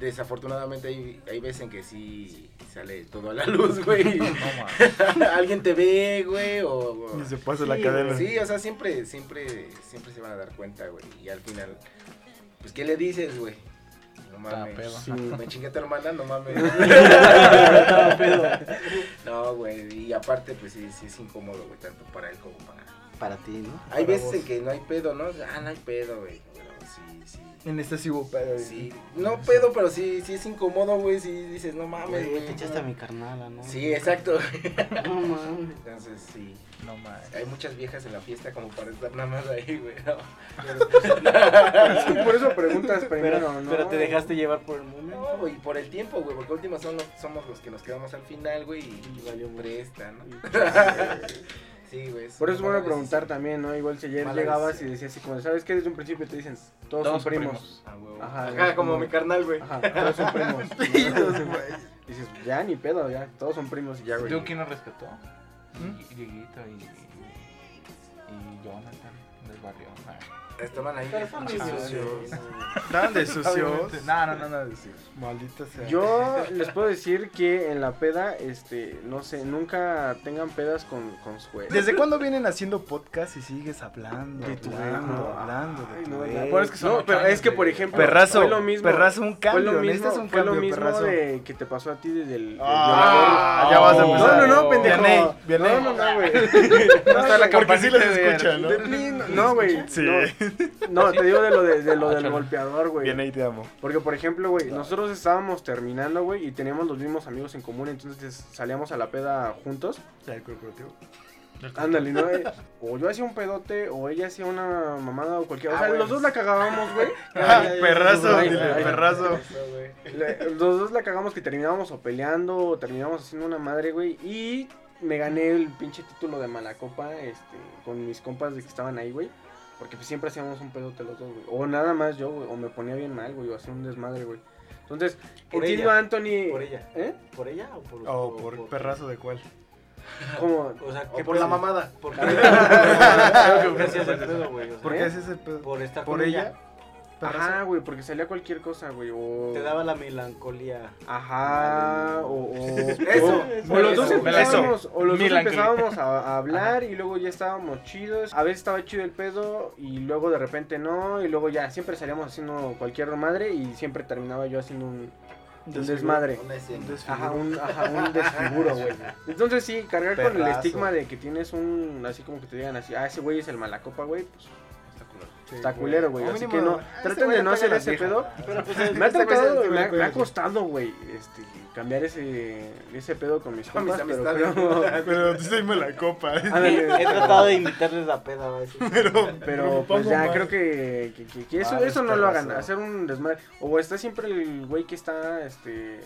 Desafortunadamente hay, hay veces en que sí sale todo a la luz, güey. No, mames. Alguien te ve, güey, o... o- Y se pasa la Sí, cadena. güey, Sí, o sea, siempre, siempre, siempre se van a dar cuenta, güey. Y al final, pues, ¿qué le dices, güey? No mames. Sí. Me chingué a tu hermana, no mames. No, güey. Y aparte, pues sí, sí es incómodo, güey, tanto para él como para. Para ti, ¿no? Hay Para veces vos. en que no hay pedo, ¿no? Ah, no hay pedo, güey. Pero sí, sí. En este sí hubo pedo. Sí, no pedo, pero sí, sí es incómodo, güey. Sí dices, no mames, Güey, güey. te echaste a mi carnala, ¿no? Sí, exacto. No mames. Entonces, sí. No mames. Hay muchas viejas en la fiesta como para estar nada más ahí, güey. ¿no? Sí, por eso preguntas primero, Pero, ¿no? pero te dejaste llevar por el momento. No, güey, por el tiempo, güey, porque últimos son los- somos los que nos quedamos al final, güey, y Y valió presta, ¿no? Sí, güey. Por eso es bueno preguntar también, ¿no? Igual si ayer Mala llegabas decisión. y decías así como, ¿sabes qué? Desde un principio te dicen, todos, Todos son primos. Ah, güey. Ajá, como como- mi carnal, güey. Ajá, todos son primos. Güey. Dices, ya ni pedo, ya, todos son primos y ya, güey. ¿Yo quién nos respetó? ¿Mm? Y- y, y Jonathan del barrio. Ah. Estaban ahí. Pero niños, sucios. Estaban de sucios. No, no, no, no. sí. Maldita sea. Yo les puedo decir que en la peda, este, no sé, nunca tengan pedas con, con su ex. ¿Desde cuándo vienen haciendo podcast y sigues hablando? De tu hablando, ex, hablando de Ay, tu no, es que son No, pero años es que, de- por ejemplo, Perrazo, fue lo mismo. perrazo, un fue lo cambio, mismo, un fue lo cambio, mismo perrazo. de que te pasó a ti desde el, del Ah, ya vas a empezar. No, no, no, pendejo. No, no, no, güey. No está la Porque sí los campanita de- escuchan, ¿no? De- No, güey. Sí. No, te digo de lo, de, de lo del Áchale. golpeador, güey. Vianey, te amo. Porque, por ejemplo, güey, nosotros estábamos terminando, güey, y teníamos los mismos amigos en común, entonces salíamos a la peda juntos. Ya, el corporativo. Ándale, ¿no? Eh, O yo hacía un pedote, o ella hacía una mamada o cualquier. O Ah, sea, los dos la cagábamos, güey. Ah, perrazo, Ay, dile, ay. perrazo. Le- Los dos la cagamos que terminábamos o peleando, o terminábamos haciendo una madre, güey. Y me gané el pinche título de mala copa, este, con mis compas de que estaban ahí, güey. Porque pues siempre hacíamos un pedote los dos, güey. O nada más yo, güey. O me ponía bien mal, güey. O hacía un desmadre, güey. Entonces, Por entiendo ella. a Anthony. Por ella. ¿Eh? ¿Por ella o por O por perrazo de cuál. Como. O sea, O ¿qué por la mamada. ¿Por qué? ¿Por qué hacías el pedo, güey? O sea, ¿Por qué haces ese pedo? Por estar ¿Por con ella? ella. Ajá, güey, porque salía cualquier cosa, güey. O... Te daba la melancolía. Ajá, o, o, Eso, o, o los dos empezábamos, o los dos Milan empezábamos a, a hablar y luego ya estábamos chidos. A veces estaba chido el pedo y luego de repente no y luego ya siempre salíamos haciendo cualquier madre y siempre terminaba yo haciendo un, un desmadre. Ajá, un, ajá, un desfiguro, güey. Entonces sí, cargar con el estigma de que tienes un, así como que te digan así, ah, ese güey es el malacopa, güey, pues Está culero. está culero, güey. Así que no, traten de no hacer ese pedo. Pero pues Me ha se- me, ha- se- me ha costado, güey, este, cambiar ese, ese pedo con mis compas, pero, pero, Pero tú la copa. ándale, He tratado de invitarles la peda, güey. Pero, pero pues ya mal. creo que, que, que- que eso, eso no lo hagan, hacer un desmadre. O está siempre el güey que está, este,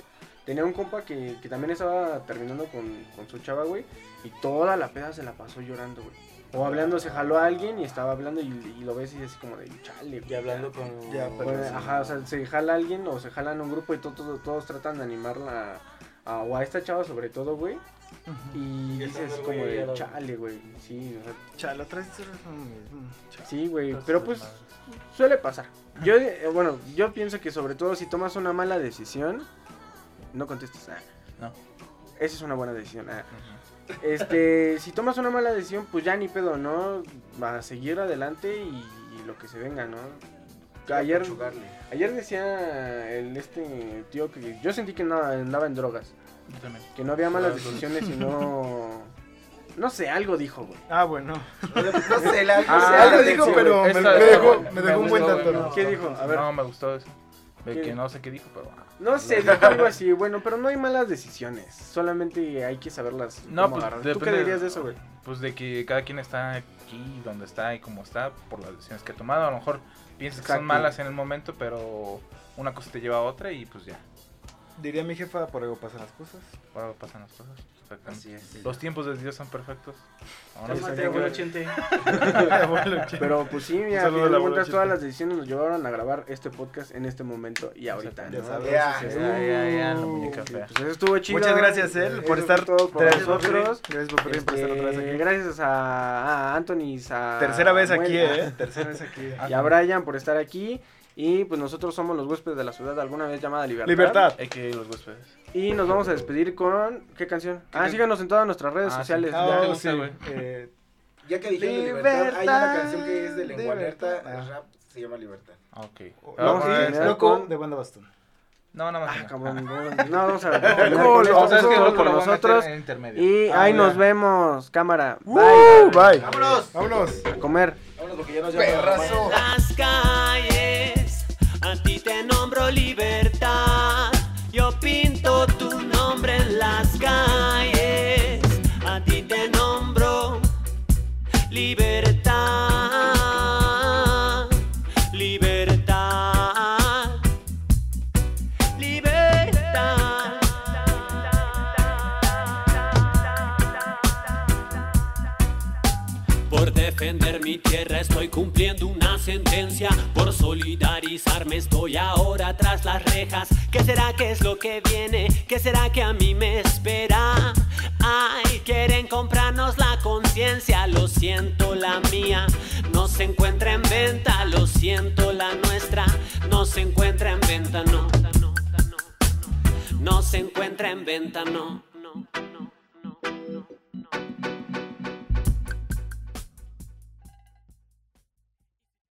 tenía un compa que, que también estaba terminando con, con su chava, güey, y toda la peda se la pasó llorando, güey. O hablando, se jaló a alguien y estaba hablando y, y lo ves y así como de, chale, Y hablando con. Ya, Pues, ajá, o sea, se jala a alguien o se jalan un grupo y to- to- todos tratan de animarla a, a- o a esta chava sobre todo, güey. Y Y dices como güey de, chale, güey. Sí, o sea, Chalo, traes un... sí, güey. Pero pues suele pasar. Yo, eh, bueno, yo pienso que sobre todo si tomas una mala decisión, no contestes. Ah, No. esa es una buena decisión. ah. Este, si tomas una mala decisión, pues ya ni pedo, ¿no? Va a seguir adelante y, y lo que se venga, ¿no? Ayer. Ayer decía el este tío que yo sentí que no andaba en drogas, Yo también. que no había malas decisiones y no no sé, algo dijo, güey. Ah, bueno. No sé, la, no sé, Ah, algo dijo, sí, pero. me, dejó, me dejó un buen gustó, güey. ¿Qué dijo? A ver. No, me gustó eso. De ¿Qué? que no sé qué dijo, pero... No sé, dijo algo así. Bueno, pero no hay malas decisiones. Solamente hay que saberlas. No, pues. ¿Tú qué dirías de eso, güey? Pues de que cada quien está aquí, donde está y cómo está, por las decisiones que ha tomado. A lo mejor piensas que son malas en el momento, pero una cosa te lleva a otra y pues ya, Diría mi jefa, por algo pasan las cosas. ahora pasan las cosas. Exactamente. Así es. Los tiempos de Dios son perfectos. Ahora Sí. Chente. Pero pues sí, mira, a la todas las decisiones nos llevaron a grabar este podcast en este momento y ahorita, ya sabes. Ya, ya, ya, la muñeca fea. Pues eso estuvo chido. Muchas gracias, él, por estar todo por Gracias, nosotros. Gracias por por estar otra vez Este, aquí. gracias a, a Anthony, a Tercera vez aquí, eh. Tercera vez aquí. Y a Brian por estar aquí. Y pues nosotros somos los huéspedes de la ciudad alguna vez llamada Libertad. Libertad. Hay que los huéspedes. Y nos vamos a despedir con. ¿Qué canción? Ah, síganos en todas nuestras redes Ah, sí. sociales. Ah, ya. te gusta, güey? eh, Ya que dijeron Libertad, libertad, hay una canción que es de lengua libertad. alerta, es rap, se llama Libertad. Ah, Ok. Vamos Vamos a terminar Loco con- de banda bastón. No, nada más. Ah, no. cabrón, no, no, vamos a terminar No, por nosotros. Y Ah, ahí ya. nos vemos, cámara. Uh, Bye. bye. ¡Vámonos! Vámonos. A comer. Vámonos porque ya nos llaman. a libertad. Libertad. Libertad. Por defender mi tierra estoy cumpliendo una sentencia. Por solidarizarme estoy ahora tras las rejas. ¿Qué será que es lo que viene? ¿Qué será que a mí me espera? Ay, quieren comprarnos la conciencia. Lo siento, la mía no se encuentra en venta. Lo siento, la nuestra no se encuentra en venta, no. No se encuentra en venta, no.